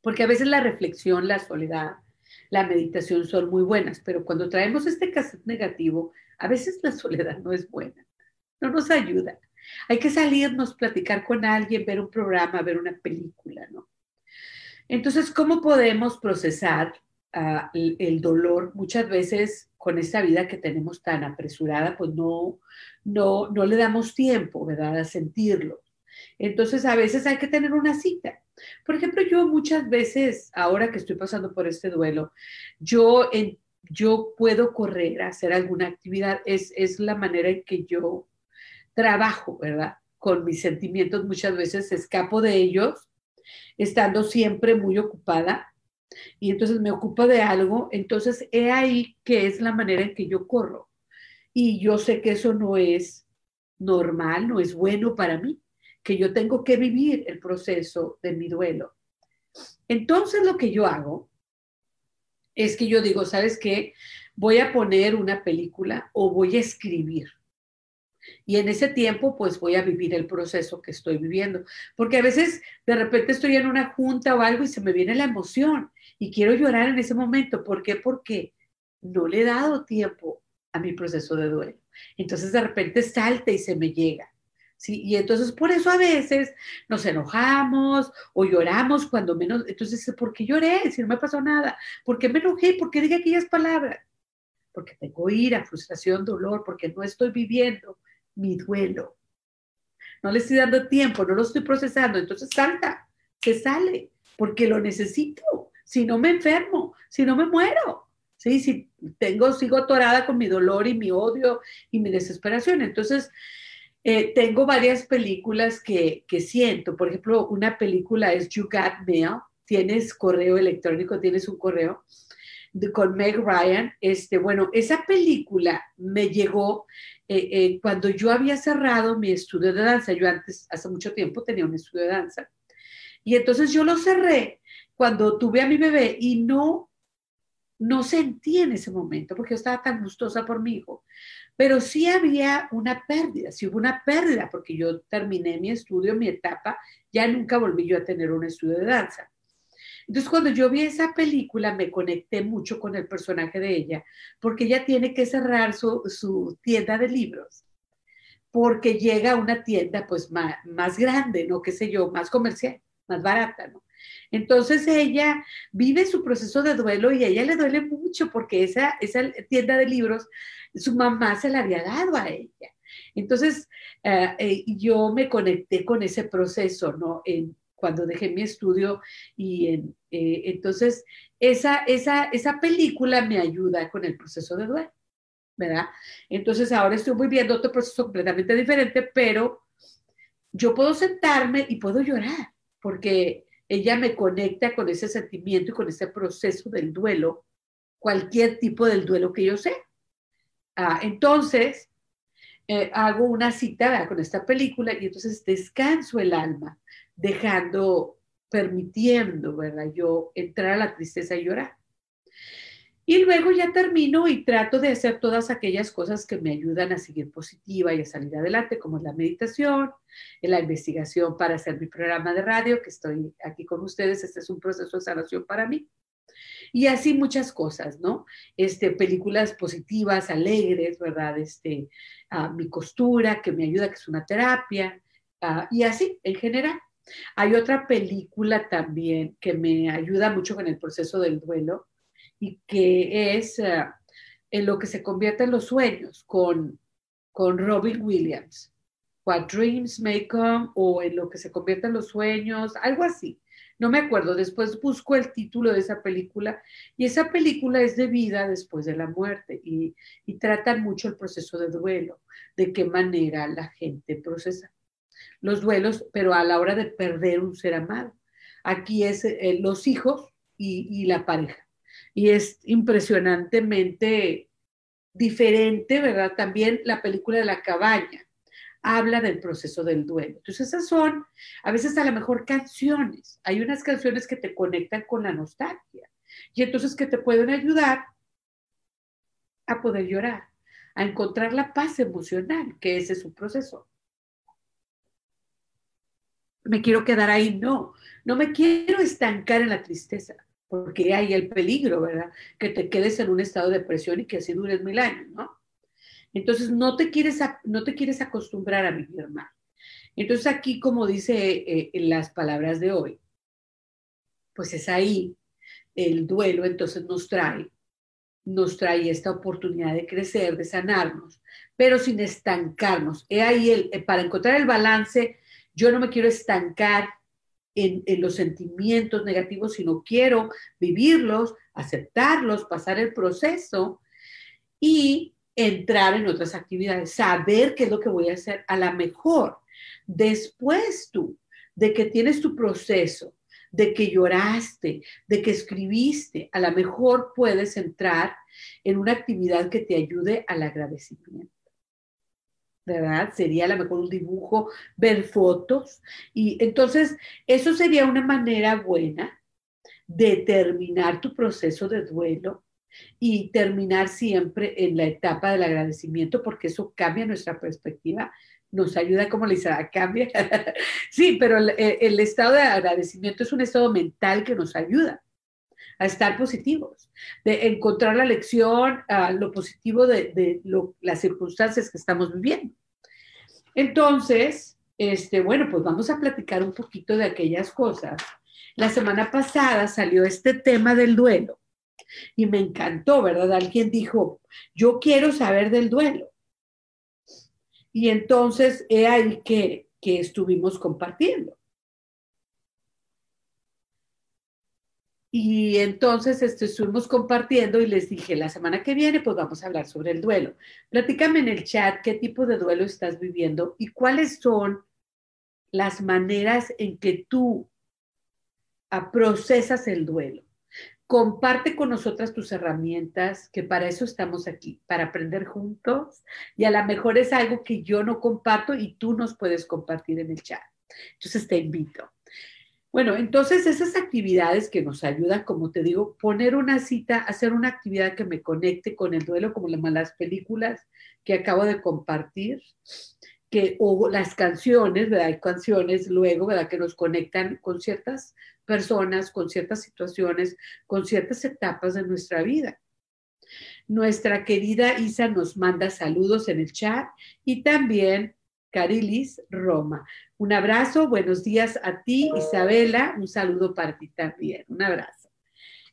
porque a veces la reflexión, la soledad, la meditación son muy buenas, pero cuando traemos este caso negativo, a veces la soledad no es buena, no nos ayuda. Hay que salirnos, platicar con alguien, ver un programa, ver una película, ¿no? Entonces, ¿cómo podemos procesar el, el, dolor? Muchas veces con esta vida que tenemos tan apresurada, pues no, no, no le damos tiempo, ¿verdad?, a sentirlo. Entonces, a veces hay que tener una cita. Por ejemplo, yo muchas veces, ahora que estoy pasando por este duelo, yo, en, yo puedo correr, hacer alguna actividad, es, es la manera en que yo trabajo, ¿verdad? Con mis sentimientos muchas veces escapo de ellos, estando siempre muy ocupada, y entonces me ocupo de algo, entonces he ahí que es la manera en que yo corro. Y yo sé que eso no es normal, no es bueno para mí, que yo tengo que vivir el proceso de mi duelo. Entonces lo que yo hago es que yo digo, ¿sabes qué? Voy a poner una película o voy a escribir. Y en ese tiempo, pues voy a vivir el proceso que estoy viviendo. Porque a veces de repente estoy en una junta o algo y se me viene la emoción y quiero llorar en ese momento. ¿Por qué? Porque no le he dado tiempo a mi proceso de duelo. Entonces de repente salta y se me llega. ¿sí? Y entonces por eso a veces nos enojamos o lloramos cuando menos. Entonces, ¿por qué lloré si no me pasó nada? ¿Por qué me enojé? ¿Por qué dije aquellas palabras? Porque tengo ira, frustración, dolor, porque no estoy viviendo mi duelo. No le estoy dando tiempo, no lo estoy procesando, entonces salta, se sale, porque lo necesito. Si no me enfermo, si no me muero. ¿sí? Si tengo, sigo atorada con mi dolor y mi odio y mi desesperación. Entonces, eh, tengo varias películas que, que, siento. Por ejemplo, una película es You Got Mail. Tienes correo electrónico, tienes un correo con Meg Ryan. Este, bueno, esa película me llegó eh, eh, cuando yo había cerrado mi estudio de danza. Yo antes, hace mucho tiempo, tenía un estudio de danza. Y entonces yo lo cerré cuando tuve a mi bebé y no, no sentí en ese momento, porque yo estaba tan gustosa por mi hijo. Pero sí había una pérdida, sí hubo una pérdida, porque yo terminé mi estudio, mi etapa, ya nunca volví yo a tener un estudio de danza. Entonces, cuando yo vi esa película, me conecté mucho con el personaje de ella, porque ella tiene que cerrar su, su tienda de libros, porque llega a una tienda pues más, más grande, ¿no? Qué sé yo, más comercial, más barata, ¿no? Entonces ella vive su proceso de duelo y a ella le duele mucho porque esa, esa tienda de libros, su mamá se la había dado a ella. Entonces uh, eh, yo me conecté con ese proceso, ¿no? En, cuando dejé mi estudio y eh, entonces esa, esa, esa película me ayuda con el proceso de duelo, ¿verdad? Entonces ahora estoy viviendo otro proceso completamente diferente, pero yo puedo sentarme y puedo llorar, porque ella me conecta con ese sentimiento y con ese proceso del duelo, cualquier tipo del duelo que yo sé. Ah, entonces, eh, hago una cita con esta película y entonces descanso el alma dejando, permitiendo, ¿verdad? Yo entrar a la tristeza y llorar. Y luego ya termino y trato de hacer todas aquellas cosas que me ayudan a seguir positiva y a salir adelante, como la meditación, la investigación para hacer mi programa de radio, que estoy aquí con ustedes. Este es un proceso de sanación para mí. Y así muchas cosas, ¿no? Este, películas positivas, alegres, ¿verdad? Este, ah, mi costura, que me ayuda, que es una terapia, Ah, y así, en general. Hay otra película también que me ayuda mucho con el proceso del duelo y que es ah, en lo que se convierte en los sueños con, con Robin Williams. What Dreams May Come o en lo que se convierte en los sueños, algo así. No me acuerdo, después busco el título de esa película y esa película es de vida después de la muerte y, y mucho el proceso de duelo, de qué manera la gente procesa los duelos, pero a la hora de perder un ser amado. Aquí es eh, los hijos y, la pareja. Y es impresionantemente diferente, ¿verdad? También la película de la cabaña habla del proceso del duelo. Entonces esas son a veces a lo mejor canciones. Hay unas canciones que te conectan con la nostalgia y entonces que te pueden ayudar a poder llorar, a encontrar la paz emocional, que ese es un proceso me quiero quedar ahí, no, no me quiero estancar en la tristeza, porque hay el peligro, ¿verdad? Que te quedes en un estado de depresión y que así dures mil años, ¿no? Entonces, no te quieres, no te quieres acostumbrar a vivir mal. Entonces, aquí, como dice eh, en las palabras de hoy, pues es ahí el duelo, entonces nos trae, nos trae esta oportunidad de crecer, de sanarnos, pero sin estancarnos. He ahí el, eh, para encontrar el balance yo no me quiero estancar en, los sentimientos negativos, sino quiero vivirlos, aceptarlos, pasar el proceso y entrar en otras actividades, saber qué es lo que voy a hacer a la mejor. Después tú, de que tienes tu proceso, de que lloraste, de que escribiste, a lo mejor puedes entrar en una actividad que te ayude al agradecimiento. ¿Verdad? Sería a lo mejor un dibujo, ver fotos. Y entonces, eso sería una manera buena de terminar tu proceso de duelo y terminar siempre en la etapa del agradecimiento, porque eso cambia nuestra perspectiva, nos ayuda, como le dice, cambia. sí, pero el, estado de agradecimiento es un estado mental que nos ayuda a estar positivos, de encontrar la lección, a lo positivo de, las circunstancias que estamos viviendo. Entonces, este, bueno, pues vamos a platicar un poquito de aquellas cosas. La semana pasada salió este tema del duelo y me encantó, ¿verdad? Alguien dijo, yo quiero saber del duelo. Y entonces he ahí que, que estuvimos compartiendo. Y entonces este, estuvimos compartiendo y les dije, la semana que viene pues vamos a hablar sobre el duelo. Platícame en el chat qué tipo de duelo estás viviendo y cuáles son las maneras en que tú procesas el duelo. Comparte con nosotras tus herramientas, que para eso estamos aquí, para aprender juntos. Y a lo mejor es algo que yo no comparto y tú nos puedes compartir en el chat. Entonces te invito. Bueno, entonces esas actividades que nos ayudan, como te digo, poner una cita, hacer una actividad que me conecte con el duelo, como las películas que acabo de compartir, que, o las canciones, ¿verdad? Hay canciones luego, ¿verdad? Que nos conectan con ciertas personas, con ciertas situaciones, con ciertas etapas de nuestra vida. Nuestra querida Isa nos manda saludos en el chat y también Carilis Roma. Un abrazo, buenos días a ti, Isabela, un saludo para ti también, un abrazo.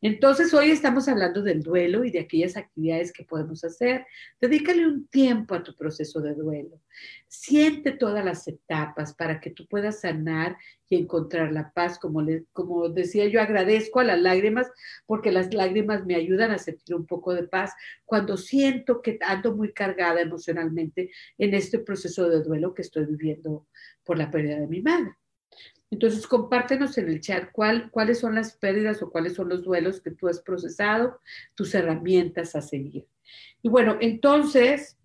Entonces, hoy estamos hablando del duelo y de aquellas actividades que podemos hacer. Dedícale un tiempo a tu proceso de duelo. Siente todas las etapas para que tú puedas sanar y encontrar la paz. Como, como decía yo, agradezco a las lágrimas porque las lágrimas me ayudan a sentir un poco de paz cuando siento que ando muy cargada emocionalmente en este proceso de duelo que estoy viviendo por la pérdida de mi madre. Entonces, compártenos en el chat cuáles son las pérdidas o cuáles son los duelos que tú has procesado, tus herramientas a seguir. Y bueno, entonces,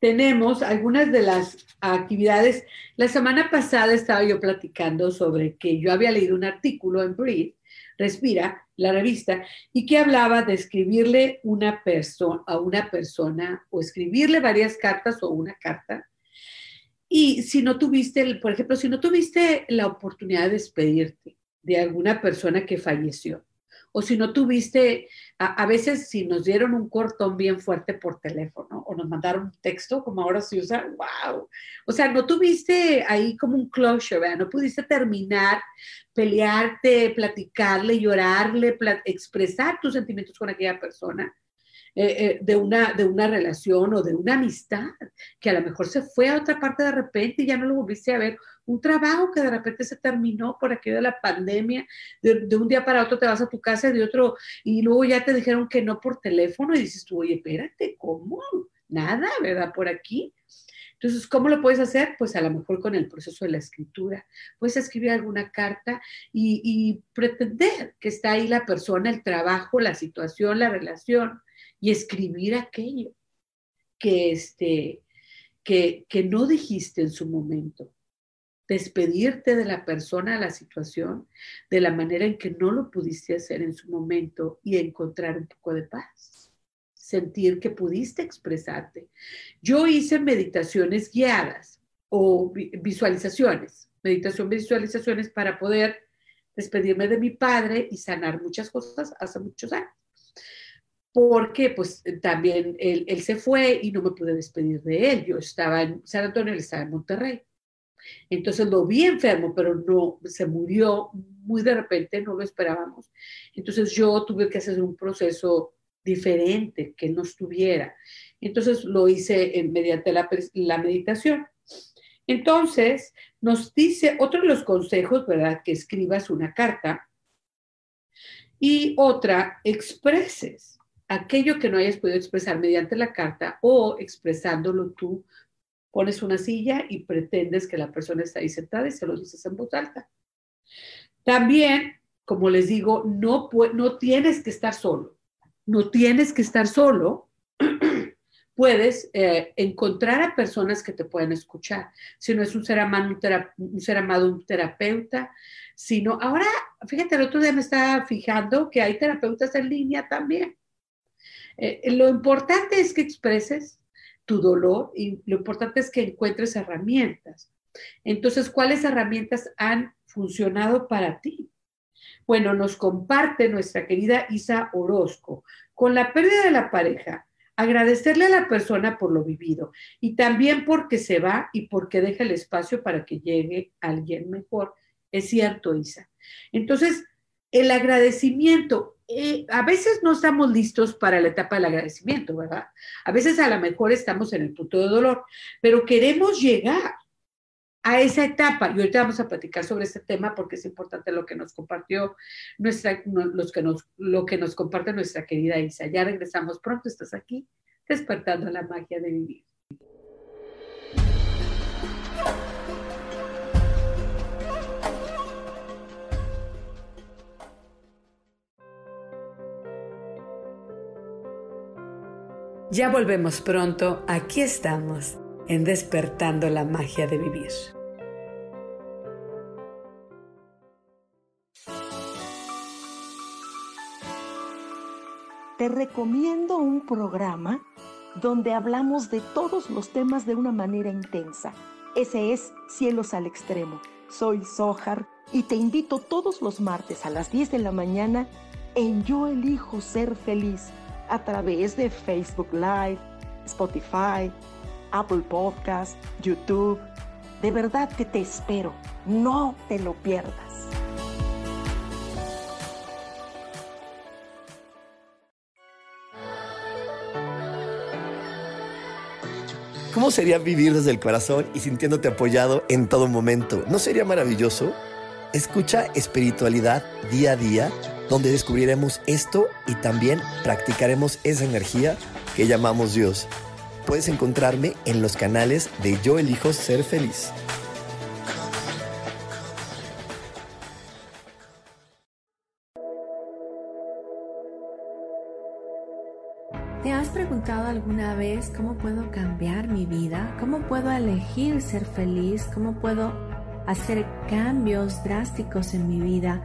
tenemos algunas de las actividades. La semana pasada estaba yo platicando sobre que yo había leído un artículo en Breathe, Respira, la revista, y que hablaba de escribirle una persona a una persona o escribirle varias cartas o una carta y si no tuviste, por ejemplo, si no tuviste la oportunidad de despedirte de alguna persona que falleció, o si no tuviste, a, veces si nos dieron un cortón bien fuerte por teléfono o nos mandaron un texto, como ahora se usa, wow. O sea, no tuviste ahí como un closure, ¿verdad? No pudiste terminar, pelearte, platicarle, llorarle, expresar tus sentimientos con aquella persona. Eh, eh, de, una, de una relación o de una amistad que a lo mejor se fue a otra parte de repente y ya no lo volviste a ver un trabajo que de repente se terminó por aquello de la pandemia, de, un día para otro te vas a tu casa de otro, y luego ya te dijeron que no por teléfono y dices tú, oye, espérate, ¿cómo? Nada, ¿verdad? Por aquí. Entonces, ¿cómo lo puedes hacer? Pues a lo mejor con el proceso de la escritura. Puedes escribir alguna carta y, y pretender que está ahí la persona, el trabajo, la situación, la relación, y escribir aquello que, este, que, que no dijiste en su momento despedirte de la persona, la situación, de la manera en que no lo pudiste hacer en su momento y encontrar un poco de paz, sentir que pudiste expresarte. Yo hice meditaciones guiadas o visualizaciones, meditación, visualizaciones para poder despedirme de mi padre y sanar muchas cosas hace muchos años. Porque pues también él, se fue y no me pude despedir de él. Yo estaba en San Antonio, él estaba en Monterrey. Entonces lo vi enfermo, pero no, se murió muy de repente, no lo esperábamos. Entonces yo tuve que hacer un proceso diferente, que no estuviera. Entonces lo hice mediante la, la meditación. Entonces nos dice otro de los consejos, ¿verdad? Que escribas una carta y otra, expreses aquello que no hayas podido expresar mediante la carta o expresándolo tú pones una silla y pretendes que la persona está ahí sentada y se lo dices en voz alta. También, como les digo, no, no tienes que estar solo. No tienes que estar solo. Puedes eh, encontrar a personas que te puedan escuchar. Si no es un ser amado, un, ser amado, terapeuta, sino ahora, fíjate, el otro día me estaba fijando que hay terapeutas en línea también. Eh, lo importante es que expreses tu dolor y lo importante es que encuentres herramientas. Entonces, ¿cuáles herramientas han funcionado para ti? Bueno, nos comparte nuestra querida Isa Orozco. Con la pérdida de la pareja, agradecerle a la persona por lo vivido y también porque se va y porque deja el espacio para que llegue alguien mejor. Es cierto, Isa. Entonces, el agradecimiento eh, a veces no estamos listos para la etapa del agradecimiento, ¿verdad? A veces a lo mejor estamos en el punto de dolor, pero queremos llegar a esa etapa. Y ahorita vamos a platicar sobre ese tema porque es importante lo que nos compartió nuestra, los que nos, lo que nos comparte nuestra querida Isa. Ya regresamos pronto, estás aquí, despertando la magia de vivir. Ya volvemos pronto, aquí estamos, en despertando la magia de vivir. Te recomiendo un programa donde hablamos de todos los temas de una manera intensa. Ese es Cielos al Extremo. Soy Sohar y te invito todos los martes a las 10 de la mañana en Yo elijo ser feliz a través de Facebook Live, Spotify, Apple Podcast, YouTube. De verdad que te espero. No te lo pierdas. ¿Cómo sería vivir desde el corazón y sintiéndote apoyado en todo momento? ¿No sería maravilloso? Escucha espiritualidad día a día donde descubriremos esto y también practicaremos esa energía que llamamos Dios. Puedes encontrarme en los canales de Yo elijo ser feliz. ¿Te has preguntado alguna vez cómo puedo cambiar mi vida? ¿Cómo puedo elegir ser feliz? ¿Cómo puedo hacer cambios drásticos en mi vida?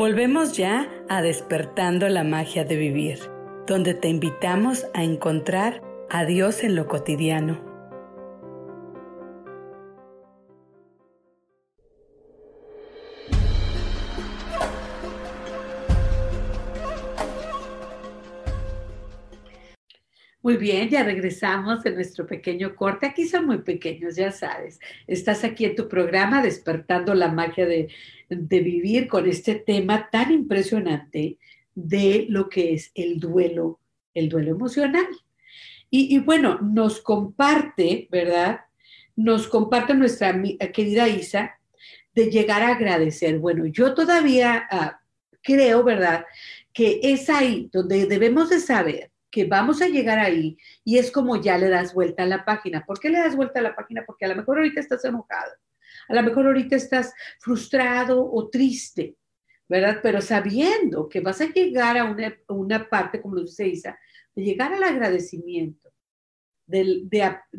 Volvemos ya a despertando la magia de vivir, donde te invitamos a encontrar a Dios en lo cotidiano Muy bien, ya regresamos de nuestro pequeño corte. Aquí son muy pequeños, ya sabes. Estás aquí en tu programa despertando la magia de, vivir con este tema tan impresionante de lo que es el duelo, el duelo emocional. Y, bueno, nos comparte, ¿verdad? Nos comparte nuestra querida Isa de llegar a agradecer. Bueno, yo todavía ah, creo, ¿verdad? Que es ahí donde debemos de saber que vamos a llegar ahí y es como ya le das vuelta a la página. ¿Por qué le das vuelta a la página? Porque a lo mejor ahorita estás enojado, a lo mejor ahorita estás frustrado o triste, ¿verdad? Pero sabiendo que vas a llegar a una, parte, como lo dice Isa, de llegar al agradecimiento. De,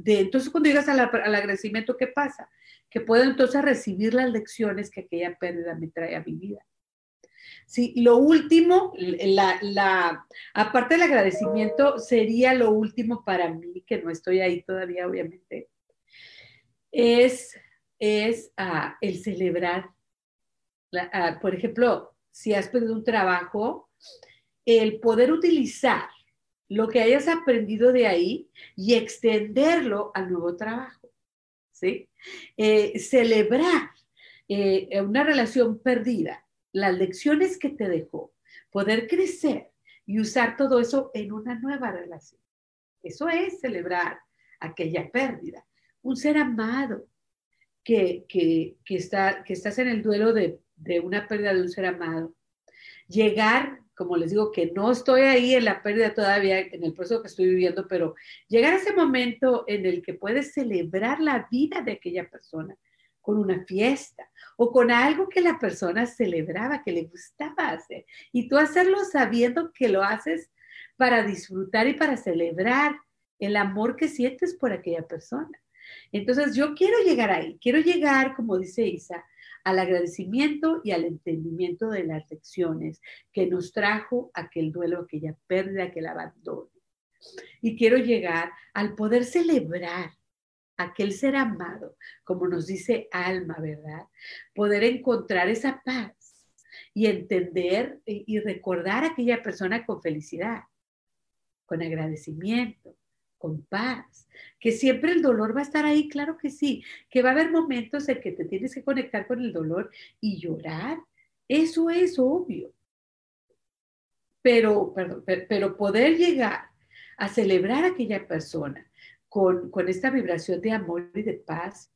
entonces, cuando llegas al agradecimiento, ¿qué pasa? Que puedo entonces recibir las lecciones que aquella pérdida me trae a mi vida. Sí, lo último, la, aparte del agradecimiento, sería lo último para mí, que no estoy ahí todavía, obviamente, es, es ah, el celebrar. Ah, por ejemplo, si has perdido un trabajo, el poder utilizar lo que hayas aprendido de ahí y extenderlo al nuevo trabajo. ¿sí? Eh, celebrar eh, una relación perdida las lecciones que te dejó, poder crecer y usar todo eso en una nueva relación. Eso es celebrar aquella pérdida. Un ser amado que, está, que estás en el duelo de, de una pérdida de un ser amado. Llegar, como les digo, que no estoy ahí en la pérdida todavía, en el proceso que estoy viviendo, pero llegar a ese momento en el que puedes celebrar la vida de aquella persona con una fiesta o con algo que la persona celebraba, que le gustaba hacer. Y tú hacerlo sabiendo que lo haces para disfrutar y para celebrar el amor que sientes por aquella persona. Entonces yo quiero llegar ahí, quiero llegar, como dice Isa, al agradecimiento y al entendimiento de las lecciones que nos trajo aquel duelo, aquella pérdida, aquel abandono. Y quiero llegar al poder celebrar aquel ser amado, como nos dice Alma, ¿verdad? Poder encontrar esa paz y entender y recordar a aquella persona con felicidad, con agradecimiento, con paz, que siempre el dolor va a estar ahí, claro que sí, que va a haber momentos en que te tienes que conectar con el dolor y llorar, eso es obvio. Pero, pero poder llegar a celebrar a aquella persona con, esta vibración de amor y de paz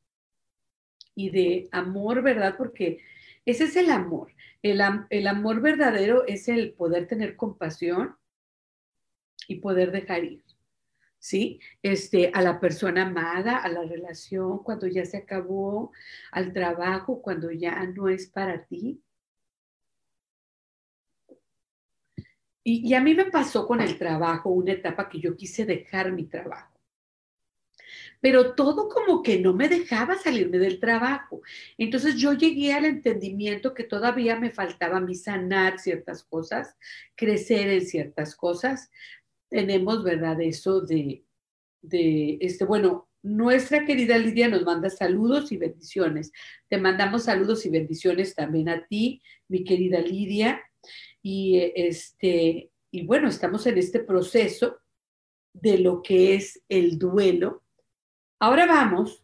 y de amor, ¿verdad? Porque ese es el amor. El, el, amor verdadero es el poder tener compasión y poder dejar ir, ¿sí? Este, a la persona amada, a la relación cuando ya se acabó, al trabajo cuando ya no es para ti. Y, y a mí me pasó con el trabajo una etapa que yo quise dejar mi trabajo pero todo como que no me dejaba salirme del trabajo. Entonces yo llegué al entendimiento que todavía me faltaba a mí sanar ciertas cosas, crecer en ciertas cosas. Tenemos, ¿verdad? Eso de, de este, bueno, nuestra querida Lidia nos manda saludos y bendiciones. Te mandamos saludos y bendiciones también a ti, mi querida Lidia. Y este, y bueno, estamos en este proceso de lo que es el duelo Ahora vamos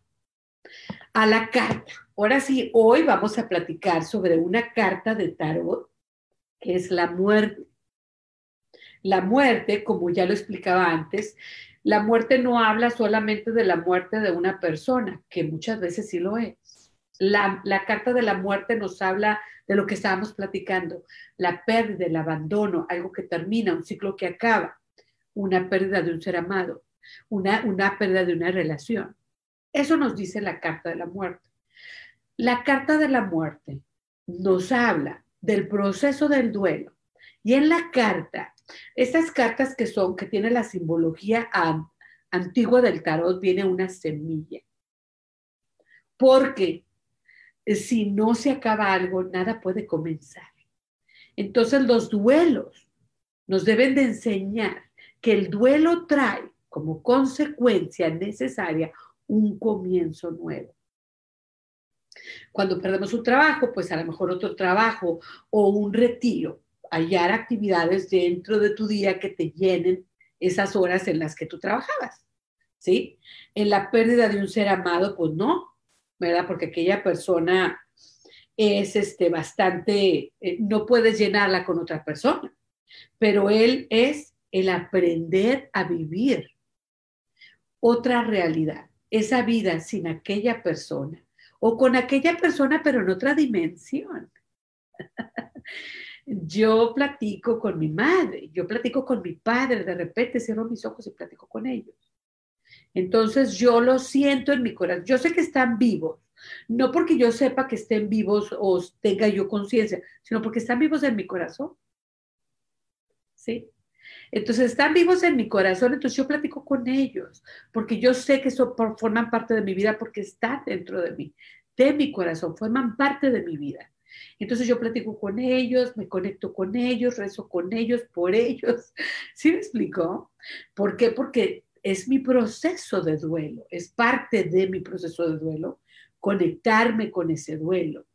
a la carta. Ahora sí, hoy vamos a platicar sobre una carta de tarot que es la muerte. La muerte, como ya lo explicaba antes, la muerte no habla solamente de la muerte de una persona, que muchas veces sí lo es. La, la, carta de la muerte nos habla de lo que estábamos platicando, la pérdida, el abandono, algo que termina, un ciclo que acaba, una pérdida de un ser amado una, una pérdida de una relación. Eso nos dice la carta de la muerte. La carta de la muerte nos habla del proceso del duelo. Y en la carta, estas cartas que son, que tienen la simbología antigua del tarot, viene una semilla. Porque si no se acaba algo, nada puede comenzar. Entonces los duelos nos deben de enseñar que el duelo trae como consecuencia necesaria un comienzo nuevo. Cuando perdemos un trabajo, pues a lo mejor otro trabajo o un retiro, hallar actividades dentro de tu día que te llenen esas horas en las que tú trabajabas, ¿sí? En la pérdida de un ser amado, pues no, ¿verdad? Porque aquella persona es este, bastante, eh, no puedes llenarla con otra persona, pero él es el aprender a vivir otra realidad, esa vida sin aquella persona o con aquella persona pero en otra dimensión. yo platico con mi madre, yo platico con mi padre, de repente cierro mis ojos y platico con ellos. Entonces yo lo siento en mi corazón. Yo sé que están vivos, no porque yo sepa que estén vivos o tenga yo conciencia, sino porque están vivos en mi corazón. ¿Sí? Entonces están vivos en mi corazón, entonces yo platico con ellos, porque yo sé que eso forman parte de mi vida, porque están dentro de mí, de mi corazón, forman parte de mi vida. Entonces yo platico con ellos, me conecto con ellos, rezo con ellos, por ellos. ¿Sí me explico? ¿Por qué? Porque es mi proceso de duelo, es parte de mi proceso de duelo, conectarme con ese duelo.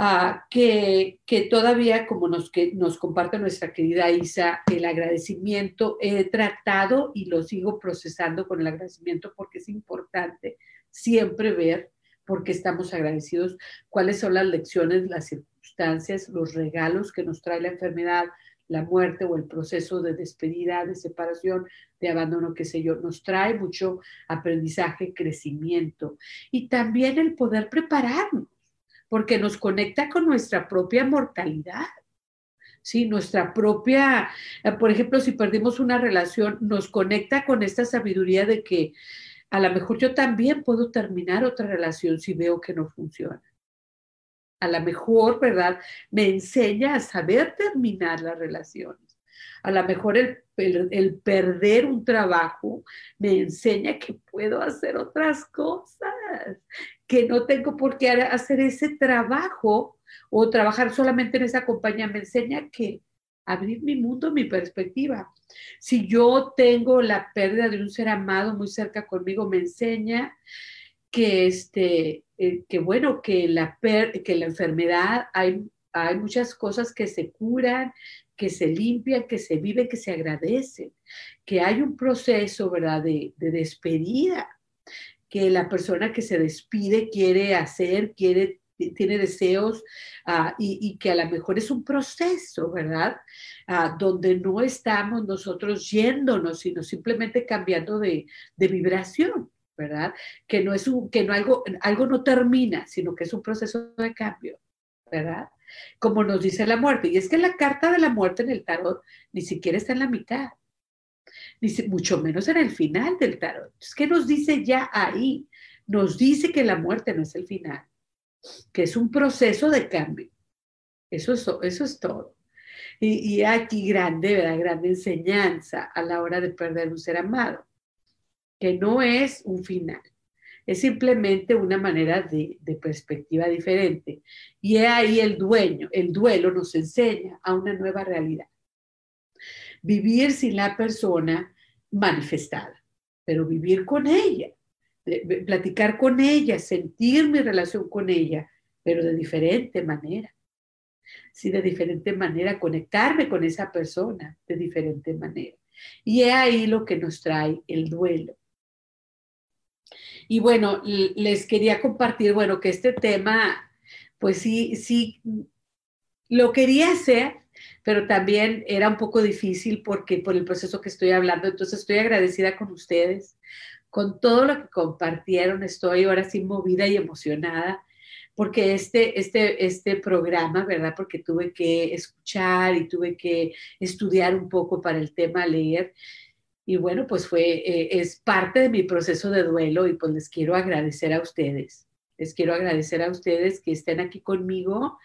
Ah, que, todavía, como nos, que nos comparte nuestra querida Isa, el agradecimiento he tratado y lo sigo procesando con el agradecimiento porque es importante siempre ver por qué estamos agradecidos, cuáles son las lecciones, las circunstancias, los regalos que nos trae la enfermedad, la muerte o el proceso de despedida, de separación, de abandono, qué sé yo, nos trae mucho aprendizaje, crecimiento y también el poder prepararnos porque nos conecta con nuestra propia mortalidad. Sí, nuestra propia, eh, por ejemplo, si perdimos una relación, nos conecta con esta sabiduría de que a lo mejor yo también puedo terminar otra relación si veo que no funciona. A lo mejor, ¿verdad? Me enseña a saber terminar las relaciones. A lo mejor el, el, perder un trabajo me enseña que puedo hacer otras cosas, que no tengo por qué hacer ese trabajo o trabajar solamente en esa compañía. Me enseña que abrir mi mundo, mi perspectiva. Si yo tengo la pérdida de un ser amado muy cerca conmigo, me enseña que, este, eh, que bueno, que la, que la enfermedad hay, hay muchas cosas que se curan, que se limpian, que se viven, que se agradecen, que hay un proceso, ¿verdad?, de, despedida, que la persona que se despide quiere hacer, quiere tiene deseos ah, y, que a lo mejor es un proceso, ¿verdad? Ah, donde no estamos nosotros yéndonos, sino simplemente cambiando de, de, vibración, ¿verdad? Que no es un, que no algo, algo no termina, sino que es un proceso de cambio, ¿verdad? como nos dice la muerte. Y es que la carta de la muerte en el tarot ni siquiera está en la mitad, ni mucho menos en el final del tarot. Que nos dice ya ahí, nos dice que la muerte no es el final, que es un proceso de cambio. Eso es, todo. Y, y aquí grande, ¿verdad? Grande enseñanza a la hora de perder un ser amado, que no es un final es simplemente una manera de, perspectiva diferente. Y ahí el dueño, el duelo nos enseña a una nueva realidad. Vivir sin la persona manifestada, pero vivir con ella, platicar con ella, sentir mi relación con ella, pero de diferente manera. Sí, de diferente manera, conectarme con esa persona de diferente manera. Y es ahí lo que nos trae el duelo. Y bueno, les quería compartir, bueno, que este tema, pues sí, sí, lo quería hacer, pero también era un poco difícil porque por el proceso que estoy hablando. Entonces estoy agradecida con ustedes, con todo lo que compartieron. Estoy ahora sí movida y emocionada porque este, este, este programa, ¿verdad? Porque tuve que escuchar y tuve que estudiar un poco para el tema leer Y bueno, pues fue, eh, es parte de mi proceso de duelo y pues les quiero agradecer a ustedes. Les quiero agradecer a ustedes que estén aquí conmigo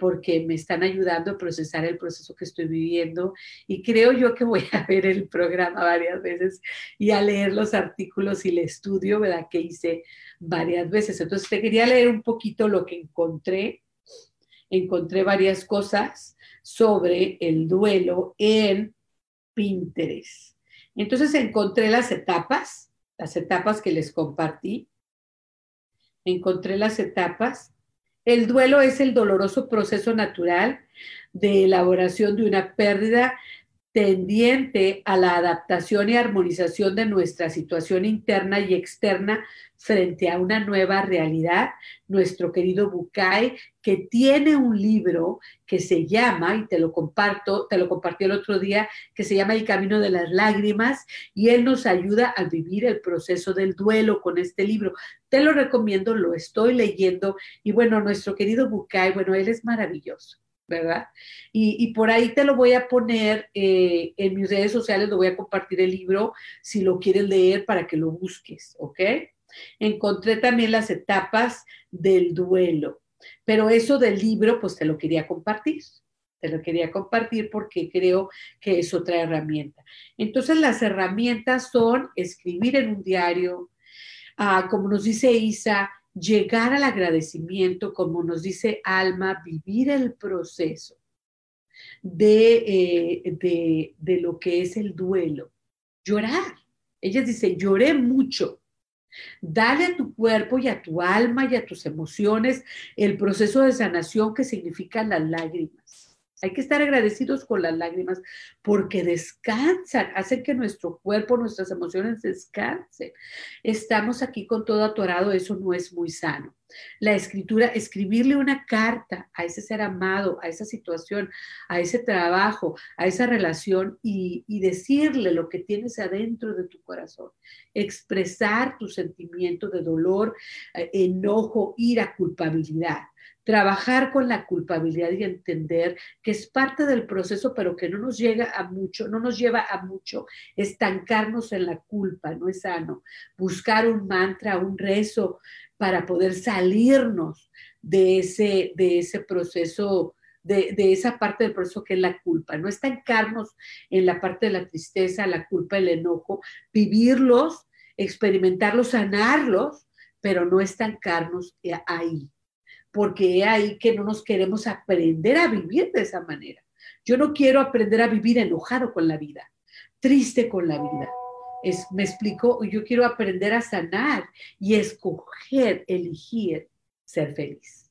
porque me están ayudando a procesar el proceso que estoy viviendo y creo yo que voy a ver el programa varias veces y a leer los artículos y el estudio, ¿verdad? Que hice varias veces. Entonces te quería leer un poquito lo que encontré. Encontré varias cosas sobre el duelo en Pinterest. Entonces encontré las etapas, las etapas que les compartí. Encontré las etapas. El duelo es el doloroso proceso natural de elaboración de una pérdida tendiente a la adaptación y armonización de nuestra situación interna y externa frente a una nueva realidad, nuestro querido Bucay, que tiene un libro que se llama, y te lo comparto, te lo compartí el otro día, que se llama El Camino de las Lágrimas, y él nos ayuda a vivir el proceso del duelo con este libro. Te lo recomiendo, lo estoy leyendo, y bueno, nuestro querido Bucay, bueno, él es maravilloso. ¿Verdad? Y, por ahí te lo voy a poner eh, en mis redes sociales, lo voy a compartir el libro si lo quieres leer para que lo busques, ¿ok? Encontré también las etapas del duelo, pero eso del libro, pues te lo quería compartir. Te lo quería compartir porque creo que es otra herramienta. Entonces, las herramientas son escribir en un diario, ah, como nos dice Isa, llegar al agradecimiento, como nos dice Alma, vivir el proceso de, eh, de, de lo que es el duelo, llorar. Ella dice, lloré mucho. Dale a tu cuerpo y a tu alma y a tus emociones el proceso de sanación que significan las lágrimas. Hay que estar agradecidos con las lágrimas porque descansan, hacen que nuestro cuerpo, nuestras emociones descansen. Estamos aquí con todo atorado, eso no es muy sano. La escritura, escribirle una carta a ese ser amado, a esa situación, a ese trabajo, a esa relación y, decirle lo que tienes adentro de tu corazón. Expresar tu sentimiento de dolor, eh, enojo, ira, culpabilidad trabajar con la culpabilidad y entender que es parte del proceso, pero que no nos llega a mucho, no nos lleva a mucho estancarnos en la culpa, no es sano. Buscar un mantra, un rezo para poder salirnos de ese, de ese proceso. De, de, esa parte del proceso que es la culpa, no estancarnos en la parte de la tristeza, la culpa, el enojo, vivirlos, experimentarlos, sanarlos, pero no estancarnos ahí porque es ahí que no nos queremos aprender a vivir de esa manera. Yo no quiero aprender a vivir enojado con la vida, triste con la vida. Es, me explico, yo quiero aprender a sanar y escoger, elegir ser feliz.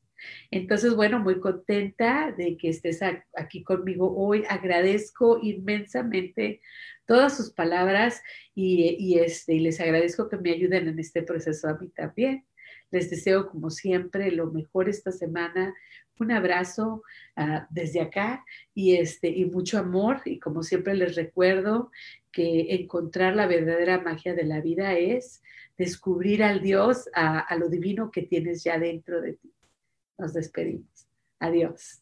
Entonces, bueno, muy contenta de que estés aquí conmigo hoy. Agradezco inmensamente todas sus palabras y, este, y les agradezco que me ayuden en este proceso a mí también. Les deseo, como siempre, lo mejor esta semana. Un abrazo ah, desde acá y, este, y mucho amor. Y como siempre les recuerdo que encontrar la verdadera magia de la vida es descubrir al Dios, a lo divino que tienes ya dentro de ti. Nos despedimos. Adiós.